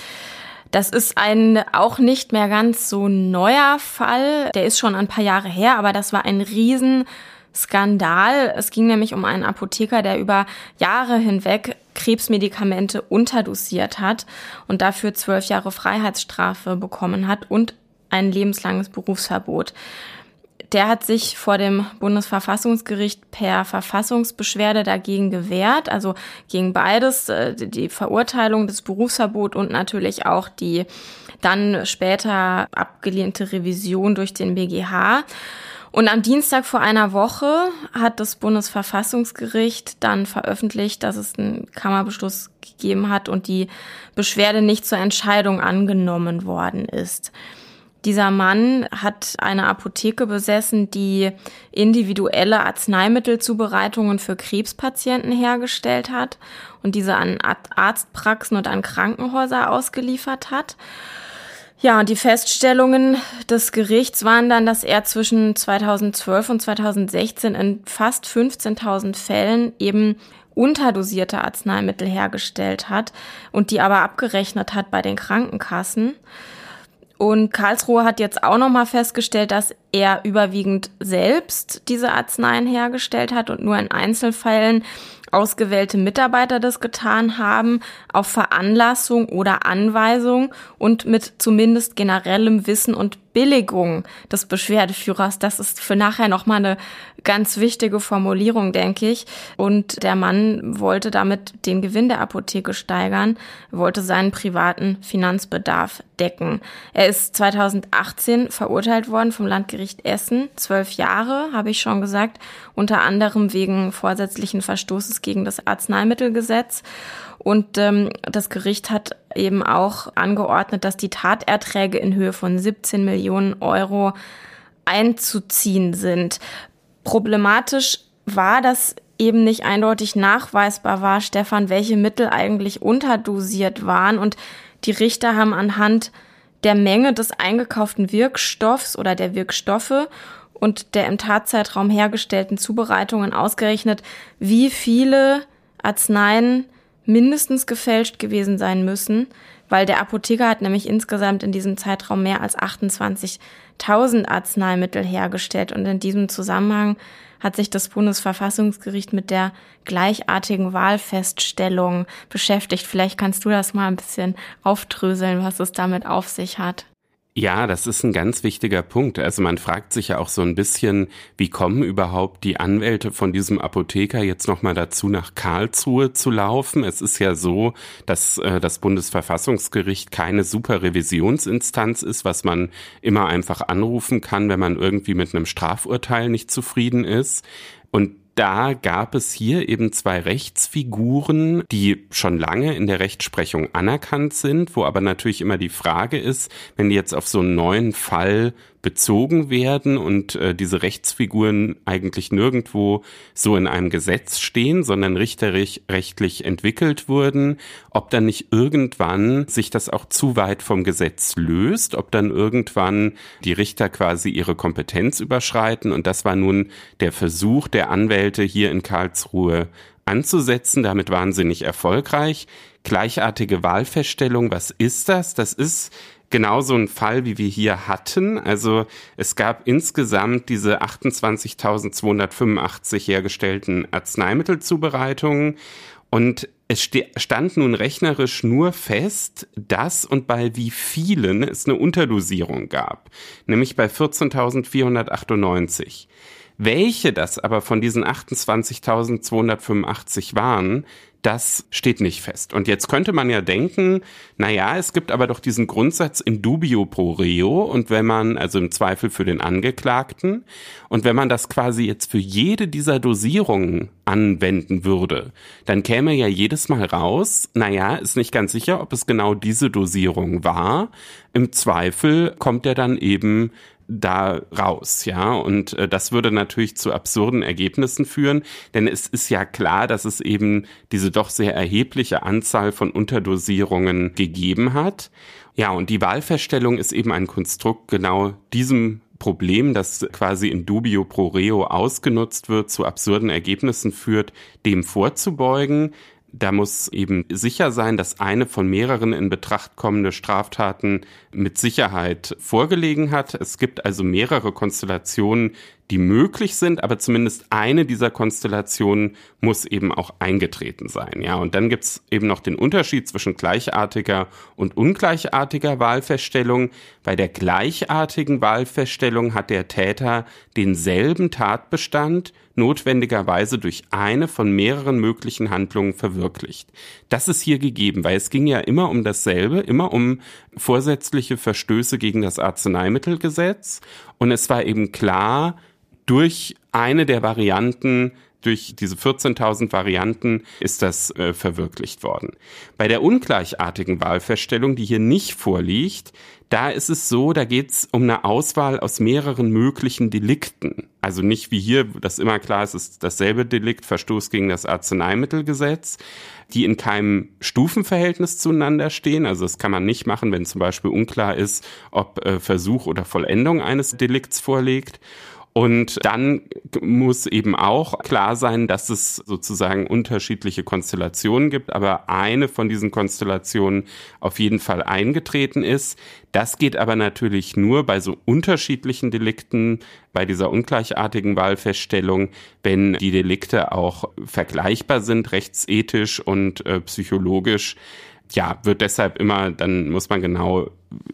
Das ist ein auch nicht mehr ganz so neuer Fall. Der ist schon ein paar Jahre her, aber das war ein Riesenskandal. Es ging nämlich um einen Apotheker, der über Jahre hinweg Krebsmedikamente unterdosiert hat und dafür zwölf Jahre Freiheitsstrafe bekommen hat und ein lebenslanges Berufsverbot der hat sich vor dem Bundesverfassungsgericht per Verfassungsbeschwerde dagegen gewehrt, also gegen beides, äh, die Verurteilung des Berufsverbot und natürlich auch die dann später abgelehnte Revision durch den BGH. Und am Dienstag vor einer Woche hat das Bundesverfassungsgericht dann veröffentlicht, dass es einen Kammerbeschluss gegeben hat und die Beschwerde nicht zur Entscheidung angenommen worden ist. Dieser Mann hat eine Apotheke besessen, die individuelle Arzneimittelzubereitungen für Krebspatienten hergestellt hat und diese an Arztpraxen und an Krankenhäuser ausgeliefert hat. Ja, und die Feststellungen des Gerichts waren dann, dass er zwischen 2012 und 2016 in fast 15.000 Fällen eben unterdosierte Arzneimittel hergestellt hat und die aber abgerechnet hat bei den Krankenkassen. Und Karlsruhe hat jetzt auch nochmal festgestellt, dass er überwiegend selbst diese Arzneien hergestellt hat und nur in Einzelfällen ausgewählte Mitarbeiter das getan haben, auf Veranlassung oder Anweisung und mit zumindest generellem Wissen und Billigung des Beschwerdeführers. Das ist für nachher nochmal eine ganz wichtige Formulierung, denke ich. Und der Mann wollte damit den Gewinn der Apotheke steigern, wollte seinen privaten Finanzbedarf decken. Er ist 2018 verurteilt worden vom Landgericht Essen. Zwölf Jahre, habe ich schon gesagt, unter anderem wegen vorsätzlichen Verstoßes gegen das Arzneimittelgesetz. Und ähm, das Gericht hat eben auch angeordnet, dass die Taterträge in Höhe von 17 Millionen Euro einzuziehen sind. Problematisch war, dass eben nicht eindeutig nachweisbar war, Stefan, welche Mittel eigentlich unterdosiert waren. Und die Richter haben anhand der Menge des eingekauften Wirkstoffs oder der Wirkstoffe und der im Tatzeitraum hergestellten Zubereitungen ausgerechnet, wie viele Arzneien mindestens gefälscht gewesen sein müssen, weil der Apotheker hat nämlich insgesamt in diesem Zeitraum mehr als 28.000 Arzneimittel hergestellt und in diesem Zusammenhang hat sich das Bundesverfassungsgericht mit der gleichartigen Wahlfeststellung beschäftigt. Vielleicht kannst du das mal ein bisschen aufdröseln, was es damit auf sich hat. Ja, das ist ein ganz wichtiger Punkt. Also man fragt sich ja auch so ein bisschen, wie kommen überhaupt die Anwälte von diesem Apotheker jetzt nochmal dazu, nach Karlsruhe zu laufen? Es ist ja so, dass äh, das Bundesverfassungsgericht keine Superrevisionsinstanz ist, was man immer einfach anrufen kann, wenn man irgendwie mit einem Strafurteil nicht zufrieden ist. Und da gab es hier eben zwei Rechtsfiguren, die schon lange in der Rechtsprechung anerkannt sind, wo aber natürlich immer die Frage ist, wenn die jetzt auf so einen neuen Fall bezogen werden und äh, diese Rechtsfiguren eigentlich nirgendwo so in einem Gesetz stehen, sondern richterlich rechtlich entwickelt wurden, ob dann nicht irgendwann sich das auch zu weit vom Gesetz löst, ob dann irgendwann die Richter quasi ihre Kompetenz überschreiten und das war nun der Versuch der Anwälte hier in Karlsruhe anzusetzen, damit wahnsinnig erfolgreich. Gleichartige Wahlfeststellung, was ist das? Das ist genau so ein Fall, wie wir hier hatten. Also es gab insgesamt diese 28.285 hergestellten Arzneimittelzubereitungen und es stand nun rechnerisch nur fest, dass und bei wie vielen es eine Unterdosierung gab, nämlich bei 14.498. Welche das aber von diesen 28.285 waren, das steht nicht fest. Und jetzt könnte man ja denken, na ja, es gibt aber doch diesen Grundsatz in dubio pro reo und wenn man, also im Zweifel für den Angeklagten, und wenn man das quasi jetzt für jede dieser Dosierungen anwenden würde, dann käme ja jedes Mal raus, na ja, ist nicht ganz sicher, ob es genau diese Dosierung war. Im Zweifel kommt er dann eben da raus, ja. Und äh, das würde natürlich zu absurden Ergebnissen führen, denn es ist ja klar, dass es eben diese doch sehr erhebliche Anzahl von Unterdosierungen gegeben hat. Ja, und die Wahlfeststellung ist eben ein Konstrukt genau diesem Problem, das quasi in dubio pro reo ausgenutzt wird, zu absurden Ergebnissen führt, dem vorzubeugen. Da muss eben sicher sein, dass eine von mehreren in Betracht kommende Straftaten mit Sicherheit vorgelegen hat. Es gibt also mehrere Konstellationen, die möglich sind, aber zumindest eine dieser Konstellationen muss eben auch eingetreten sein. Ja, und dann gibt's eben noch den Unterschied zwischen gleichartiger und ungleichartiger Wahlfeststellung. Bei der gleichartigen Wahlfeststellung hat der Täter denselben Tatbestand notwendigerweise durch eine von mehreren möglichen Handlungen verwirklicht. Das ist hier gegeben, weil es ging ja immer um dasselbe, immer um vorsätzliche Verstöße gegen das Arzneimittelgesetz. Und es war eben klar, durch eine der Varianten durch diese 14.000 Varianten ist das äh, verwirklicht worden. Bei der ungleichartigen Wahlfeststellung, die hier nicht vorliegt, da ist es so, da geht es um eine Auswahl aus mehreren möglichen Delikten. Also nicht wie hier, das immer klar ist, ist dasselbe Delikt, Verstoß gegen das Arzneimittelgesetz, die in keinem Stufenverhältnis zueinander stehen. Also das kann man nicht machen, wenn zum Beispiel unklar ist, ob äh, Versuch oder Vollendung eines Delikts vorliegt. Und dann muss eben auch klar sein, dass es sozusagen unterschiedliche Konstellationen gibt, aber eine von diesen Konstellationen auf jeden Fall eingetreten ist. Das geht aber natürlich nur bei so unterschiedlichen Delikten, bei dieser ungleichartigen Wahlfeststellung, wenn die Delikte auch vergleichbar sind, rechtsethisch und äh, psychologisch ja, wird deshalb immer, dann muss man genau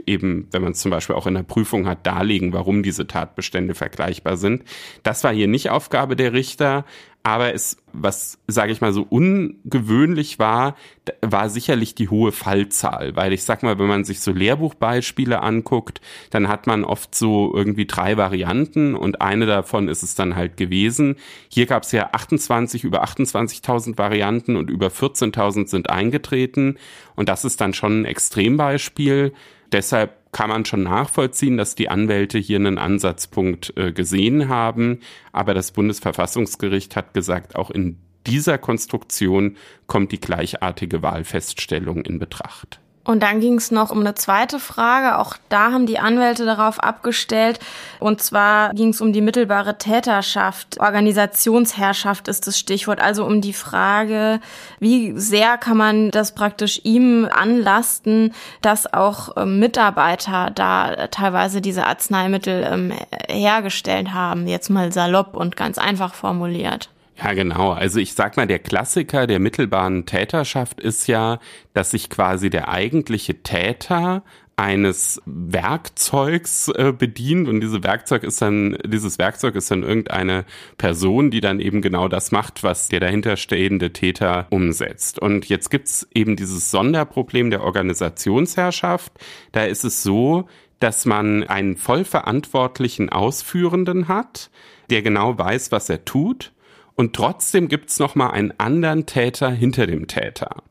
eben, wenn man es zum Beispiel auch in der Prüfung hat, darlegen, warum diese Tatbestände vergleichbar sind. Das war hier nicht Aufgabe der Richter, aber es, was, sage ich mal, so ungewöhnlich war, war sicherlich die hohe Fallzahl. Weil ich sag mal, wenn man sich so Lehrbuchbeispiele anguckt, dann hat man oft so irgendwie drei Varianten und eine davon ist es dann halt gewesen. Hier gab es ja 28, über 28.000 Varianten und über 14.000 sind eingetreten. Und das ist dann schon ein Extrembeispiel. Deshalb kann man schon nachvollziehen, dass die Anwälte hier einen Ansatzpunkt äh, gesehen haben. Aber das Bundesverfassungsgericht hat gesagt, auch in dieser Konstruktion kommt die gleichartige Wahlfeststellung in Betracht. Und dann ging es noch um eine zweite Frage. Auch da haben die Anwälte darauf abgestellt. Und zwar ging es um die mittelbare Täterschaft. Organisationsherrschaft ist das Stichwort. Also um die Frage, wie sehr kann man das praktisch ihm anlasten, dass auch ähm, Mitarbeiter da teilweise diese Arzneimittel ähm, hergestellt haben. Jetzt mal salopp und ganz einfach formuliert. Ja, genau. Also ich sag mal, der Klassiker der mittelbaren Täterschaft ist ja, dass sich quasi der eigentliche Täter eines Werkzeugs äh, bedient und diese Werkzeug ist dann dieses Werkzeug ist dann irgendeine Person, die dann eben genau das macht, was der dahinterstehende Täter umsetzt. Und jetzt gibt's eben dieses Sonderproblem der Organisationsherrschaft. Da ist es so, dass man einen vollverantwortlichen Ausführenden hat, der genau weiß, was er tut und trotzdem gibt's noch mal einen anderen Täter hinter dem Täter.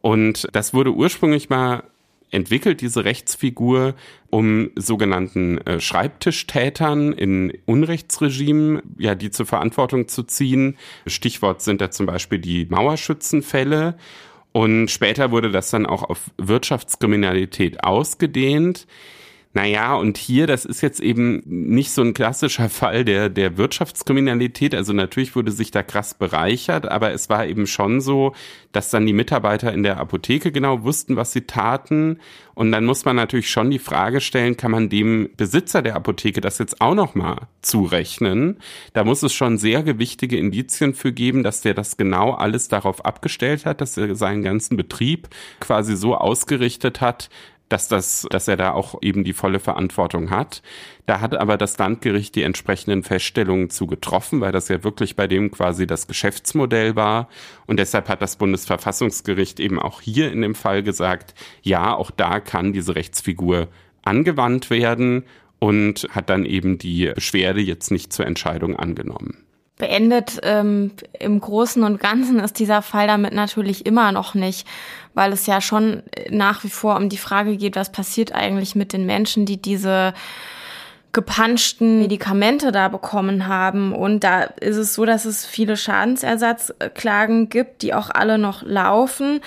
Und das wurde ursprünglich mal entwickelt, diese Rechtsfigur, um sogenannten äh, Schreibtischtätern in Unrechtsregimen, ja, die zur Verantwortung zu ziehen. Stichwort sind da zum Beispiel die Mauerschützenfälle. Und später wurde das dann auch auf Wirtschaftskriminalität ausgedehnt. Naja, und hier, das ist jetzt eben nicht so ein klassischer [laughs] Fall der, der Wirtschaftskriminalität. Also natürlich wurde sich da krass bereichert, aber es war eben schon so, dass dann die Mitarbeiter in der Apotheke genau wussten, was sie taten. Und dann muss man natürlich schon die Frage stellen, kann man dem Besitzer der Apotheke das jetzt auch nochmal zurechnen? Da muss es schon sehr gewichtige Indizien für geben, dass der das genau alles darauf abgestellt hat, dass er seinen ganzen Betrieb quasi so ausgerichtet hat, dass das, dass er da auch eben die volle Verantwortung hat. Da hat aber das Landgericht die entsprechenden Feststellungen zu getroffen, weil das ja wirklich bei dem quasi das Geschäftsmodell war. Und deshalb hat das Bundesverfassungsgericht eben auch hier in dem Fall gesagt, ja, auch da kann diese Rechtsfigur angewandt werden und hat dann eben die Beschwerde jetzt nicht zur Entscheidung angenommen. Beendet ähm, im Großen und Ganzen ist dieser Fall damit natürlich immer noch nicht, weil es ja schon nach wie vor um die Frage geht, was passiert eigentlich mit den Menschen, die diese gepanschten Medikamente da bekommen haben. Und da ist es so, dass es viele Schadensersatzklagen gibt, die auch alle noch laufen.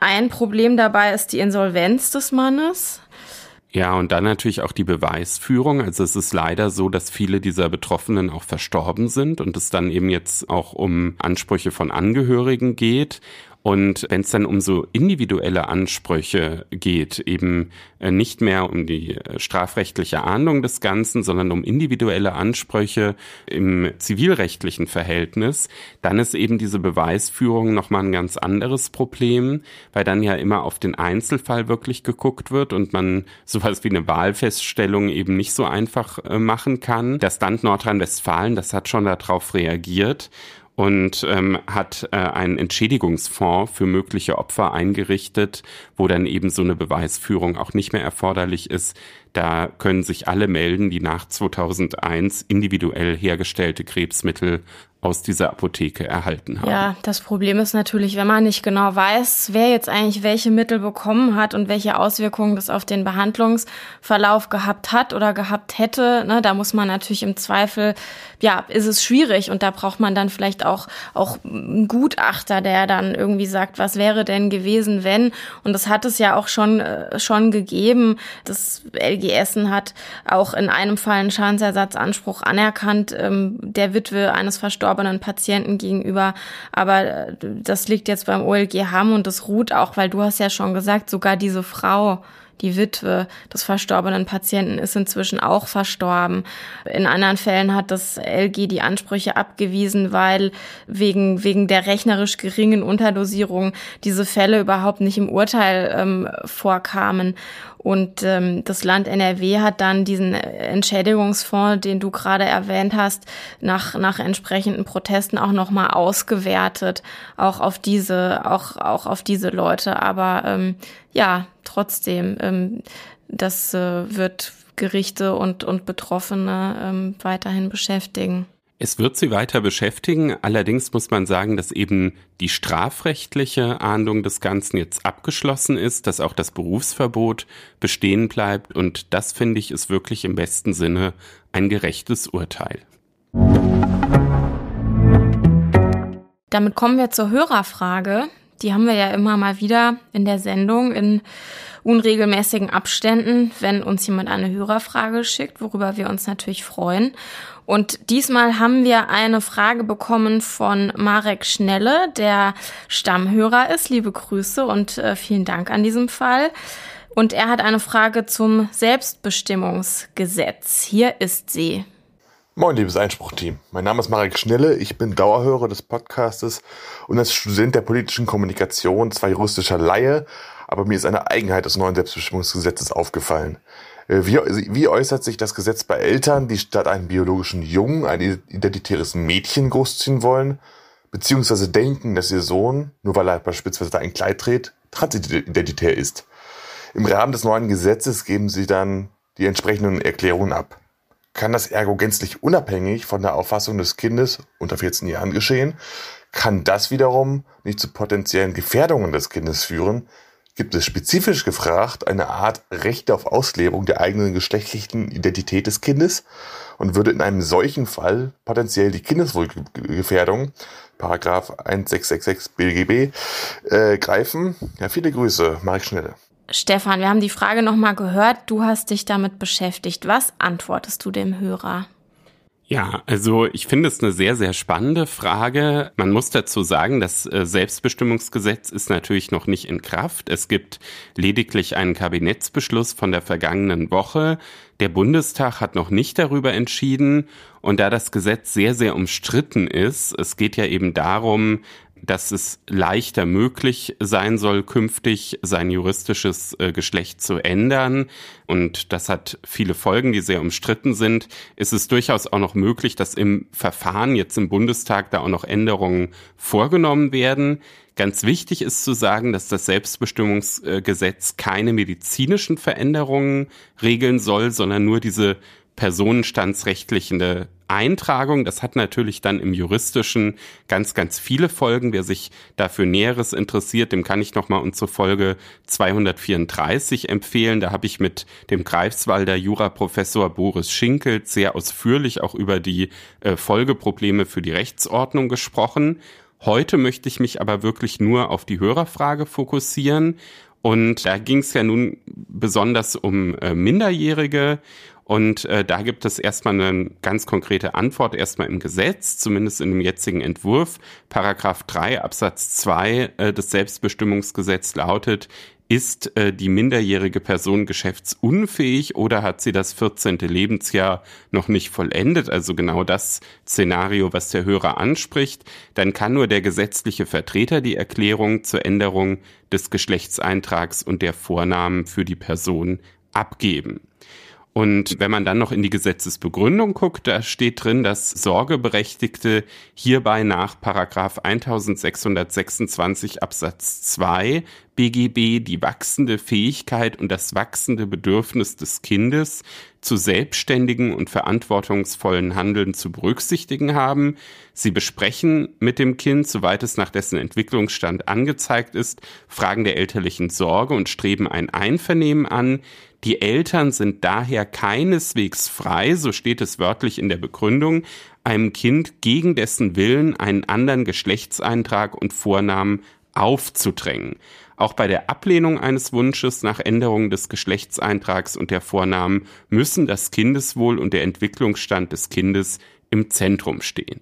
Ein Problem dabei ist die Insolvenz des Mannes. Ja, und dann natürlich auch die Beweisführung. Also es ist leider so, dass viele dieser Betroffenen auch verstorben sind und es dann eben jetzt auch um Ansprüche von Angehörigen geht. Und wenn es dann um so individuelle Ansprüche geht, eben äh, nicht mehr um die äh, strafrechtliche Ahndung des Ganzen, sondern um individuelle Ansprüche im zivilrechtlichen Verhältnis, dann ist eben diese Beweisführung nochmal ein ganz anderes Problem, weil dann ja immer auf den Einzelfall wirklich geguckt wird und man [laughs] sowas wie eine Wahlfeststellung eben nicht so einfach äh, machen kann. Das Land Nordrhein-Westfalen, das hat schon darauf reagiert und ähm, hat äh, einen Entschädigungsfonds für mögliche Opfer eingerichtet, wo dann eben so eine Beweisführung auch nicht mehr erforderlich ist. Da können sich alle melden, die nach 2001 individuell hergestellte Krebsmittel aus dieser Apotheke erhalten haben. Ja, das Problem ist natürlich, wenn man nicht genau weiß, wer jetzt eigentlich welche Mittel bekommen hat und welche Auswirkungen das auf den Behandlungsverlauf gehabt hat oder gehabt hätte, ne, da muss man natürlich im Zweifel, ja, ist es schwierig und da braucht man dann vielleicht auch, auch einen Gutachter, der dann irgendwie sagt, was wäre denn gewesen, wenn? Und das hat es ja auch schon, äh, schon gegeben. Das LG Essen hat auch in einem Fall einen Schadensersatzanspruch anerkannt, ähm, der Witwe eines Verstorbenen verstorbenen Patienten gegenüber. Aber äh, das liegt jetzt beim OLG Hamm und das ruht auch, weil du hast ja schon gesagt, sogar diese Frau, die Witwe des verstorbenen Patienten ist inzwischen auch verstorben. In anderen Fällen hat das LG die Ansprüche abgewiesen, weil wegen, wegen der rechnerisch geringen Unterdosierung diese Fälle überhaupt nicht im Urteil ähm, vorkamen. Und ähm, das Land NRW hat dann diesen Entschädigungsfonds, den du gerade erwähnt hast, nach, nach entsprechenden Protesten auch nochmal ausgewertet, auch auf diese, auch, auch auf diese Leute. Aber ähm, ja, trotzdem, ähm, das äh, wird Gerichte und, und Betroffene ähm, weiterhin beschäftigen. Es wird sie weiter beschäftigen. Allerdings muss man sagen, dass eben die strafrechtliche Ahndung des Ganzen jetzt abgeschlossen ist, dass auch das Berufsverbot bestehen bleibt. Und das finde ich ist wirklich im besten Sinne ein gerechtes Urteil. Damit kommen wir zur Hörerfrage. Die haben wir ja immer mal wieder in der Sendung in unregelmäßigen Abständen, wenn uns jemand eine Hörerfrage schickt, worüber wir uns natürlich freuen. Und diesmal haben wir eine Frage bekommen von Marek Schnelle, der Stammhörer ist. Liebe Grüße und äh, vielen Dank an diesem Fall. Und er hat eine Frage zum Selbstbestimmungsgesetz. Hier ist sie. Moin, liebes Einspruchteam. Mein Name ist Marek Schnelle, ich bin Dauerhörer des Podcastes und als Student der politischen Kommunikation zwar juristischer Laie, aber mir ist eine Eigenheit des neuen Selbstbestimmungsgesetzes aufgefallen. Äh, wie, wie äußert sich das Gesetz bei Eltern, die statt einem biologischen Jungen ein identitäres Mädchen großziehen wollen, beziehungsweise denken, dass ihr Sohn, nur weil er beispielsweise ein Kleid trägt, transidentitär ist? Im Rahmen des neuen Gesetzes geben sie dann die entsprechenden Erklärungen ab. Kann das ergo gänzlich unabhängig von der Auffassung des Kindes unter 14 Jahren geschehen? Kann das wiederum nicht zu potenziellen Gefährdungen des Kindes führen, gibt es spezifisch gefragt eine Art Recht auf Auslebung der eigenen geschlechtlichen Identität des Kindes und würde in einem solchen Fall potenziell die Kindeswohlgefährdung, Paragraph 1666 BGB, äh, greifen. Ja, viele Grüße, Marek Schnelle. Stefan, wir haben die Frage nochmal gehört. Du hast dich damit beschäftigt. Was antwortest du dem Hörer? Ja, also ich finde es eine sehr, sehr spannende Frage. Man muss dazu sagen, das äh, Selbstbestimmungsgesetz ist natürlich noch nicht in Kraft. Es gibt lediglich einen Kabinettsbeschluss von der vergangenen Woche. Der Bundestag hat noch nicht darüber entschieden. Und da das Gesetz sehr, sehr umstritten ist, es geht ja eben darum, dass es leichter möglich sein soll, künftig sein juristisches äh, Geschlecht zu ändern. Und das hat viele Folgen, die sehr umstritten sind. Ist es durchaus auch noch möglich, dass im Verfahren jetzt im Bundestag da auch noch Änderungen vorgenommen werden. Ganz wichtig ist zu sagen, dass das Selbstbestimmungsgesetz keine medizinischen Veränderungen regeln soll, sondern nur diese personenstandsrechtliche Eintragung. Das hat natürlich dann im juristischen ganz, ganz viele Folgen. Wer sich dafür Näheres interessiert, dem kann ich nochmal unsere Folge 234 empfehlen. Da habe ich mit dem Greifswalder Juraprofessor Boris Schinkelt sehr ausführlich auch über die äh, Folgeprobleme für die Rechtsordnung gesprochen. Heute möchte ich mich aber wirklich nur auf die Hörerfrage fokussieren. Und da ging es ja nun besonders um äh, Minderjährige und äh, da gibt es erstmal eine ganz konkrete Antwort, erstmal im Gesetz, zumindest in dem jetzigen Entwurf. Paragraph 3 Absatz 2 äh, des Selbstbestimmungsgesetzes lautet, ist äh, die minderjährige Person geschäftsunfähig oder hat sie das 14. Lebensjahr noch nicht vollendet, also genau das Szenario, was der Hörer anspricht, dann kann nur der gesetzliche Vertreter die Erklärung zur Änderung des Geschlechtseintrags und der Vornamen für die Person abgeben. Und wenn man dann noch in die Gesetzesbegründung guckt, da steht drin, dass Sorgeberechtigte hierbei nach Paragraph 1626 Absatz 2 BGB die wachsende Fähigkeit und das wachsende Bedürfnis des Kindes zu selbstständigen und verantwortungsvollen Handeln zu berücksichtigen haben. Sie besprechen mit dem Kind, soweit es nach dessen Entwicklungsstand angezeigt ist, Fragen der elterlichen Sorge und streben ein Einvernehmen an. Die Eltern sind daher keineswegs frei, so steht es wörtlich in der Begründung, einem Kind gegen dessen Willen einen anderen Geschlechtseintrag und Vornamen aufzudrängen. Auch bei der Ablehnung eines Wunsches nach Änderung des Geschlechtseintrags und der Vornamen müssen das Kindeswohl und der Entwicklungsstand des Kindes im Zentrum stehen.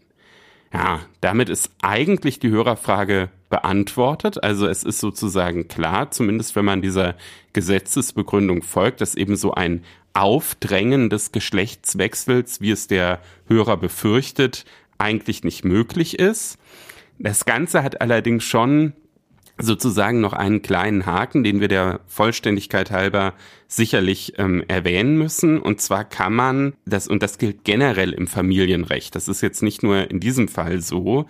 Ja, damit ist eigentlich die Hörerfrage beantwortet. Also es ist sozusagen klar, zumindest wenn man dieser Gesetzesbegründung folgt, dass eben so ein Aufdrängen des Geschlechtswechsels, wie es der Hörer befürchtet, eigentlich nicht möglich ist. Das Ganze hat allerdings schon sozusagen noch einen kleinen Haken, den wir der Vollständigkeit halber sicherlich ähm, erwähnen müssen. Und zwar kann man das, und das gilt generell im Familienrecht, das ist jetzt nicht nur in diesem Fall so,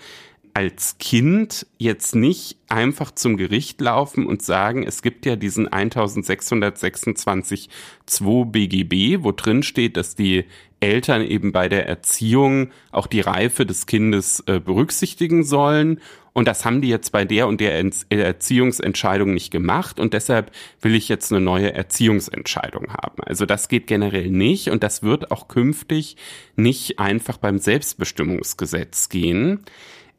als Kind jetzt nicht einfach zum Gericht laufen und sagen, es gibt ja diesen 1626 2 BGB, wo drin steht, dass die Eltern eben bei der Erziehung auch die Reife des Kindes äh, berücksichtigen sollen und das haben die jetzt bei der und der Erziehungsentscheidung nicht gemacht und deshalb will ich jetzt eine neue Erziehungsentscheidung haben. Also das geht generell nicht und das wird auch künftig nicht einfach beim Selbstbestimmungsgesetz gehen.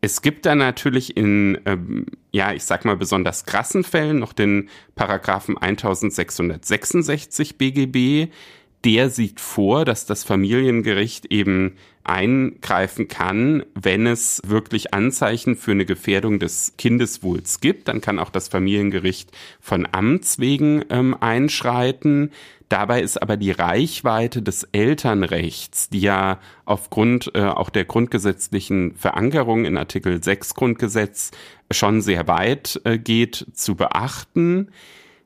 Es gibt da natürlich in, ähm, ja, ich sag mal besonders krassen Fällen noch den Paragraphen 1666 BGB. Der sieht vor, dass das Familiengericht eben eingreifen kann, wenn es wirklich Anzeichen für eine Gefährdung des Kindeswohls gibt. Dann kann auch das Familiengericht von Amts wegen ähm, einschreiten. Dabei ist aber die Reichweite des Elternrechts, die ja aufgrund äh, auch der grundgesetzlichen Verankerung in Artikel 6 Grundgesetz schon sehr weit äh, geht, zu beachten.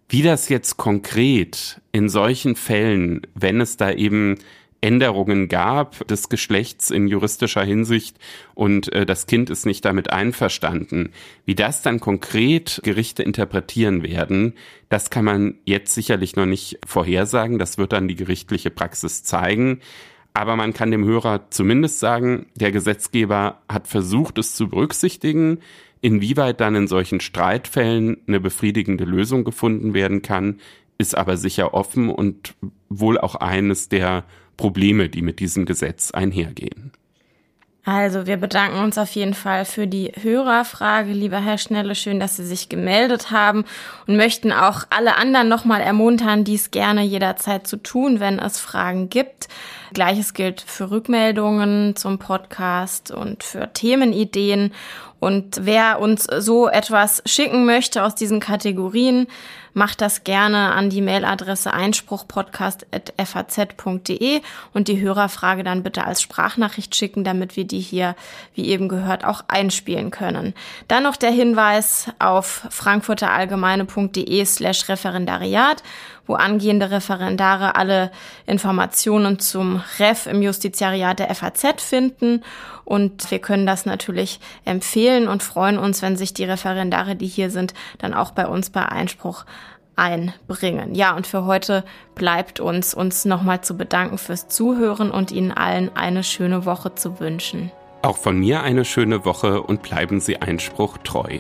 Wie das jetzt konkret in solchen Fällen, wenn es da eben Änderungen gab des Geschlechts in juristischer Hinsicht und äh, das Kind ist nicht damit einverstanden. Wie das dann konkret Gerichte interpretieren werden, das kann man jetzt sicherlich noch nicht vorhersagen. Das wird dann die gerichtliche Praxis zeigen. Aber man kann dem Hörer zumindest sagen, der Gesetzgeber hat versucht, es zu berücksichtigen. Inwieweit dann in solchen Streitfällen eine befriedigende Lösung gefunden werden kann, ist aber sicher offen und wohl auch eines der Probleme, die mit diesem Gesetz einhergehen. Also, wir bedanken uns auf jeden Fall für die Hörerfrage, lieber Herr Schnelle. Schön, dass Sie sich gemeldet haben und möchten auch alle anderen nochmal ermuntern, dies gerne jederzeit zu tun, wenn es Fragen gibt. Gleiches gilt für Rückmeldungen zum Podcast und für Themenideen. Und wer uns so etwas schicken möchte aus diesen Kategorien, macht das gerne an die Mailadresse einspruchpodcast.faz.de und die Hörerfrage dann bitte als Sprachnachricht schicken, damit wir die hier, wie eben gehört, auch einspielen können. Dann noch der Hinweis auf frankfurterallgemeine.de slash Referendariat, wo angehende Referendare alle Informationen zum Ref im Justiziariat der FAZ finden. Und wir können das natürlich empfehlen und freuen uns, wenn sich die Referendare, die hier sind, dann auch bei uns bei Einspruch einbringen. Ja, und für heute bleibt uns, uns nochmal zu bedanken fürs Zuhören und Ihnen allen eine schöne Woche zu wünschen. Auch von mir eine schöne Woche und bleiben Sie Einspruch treu.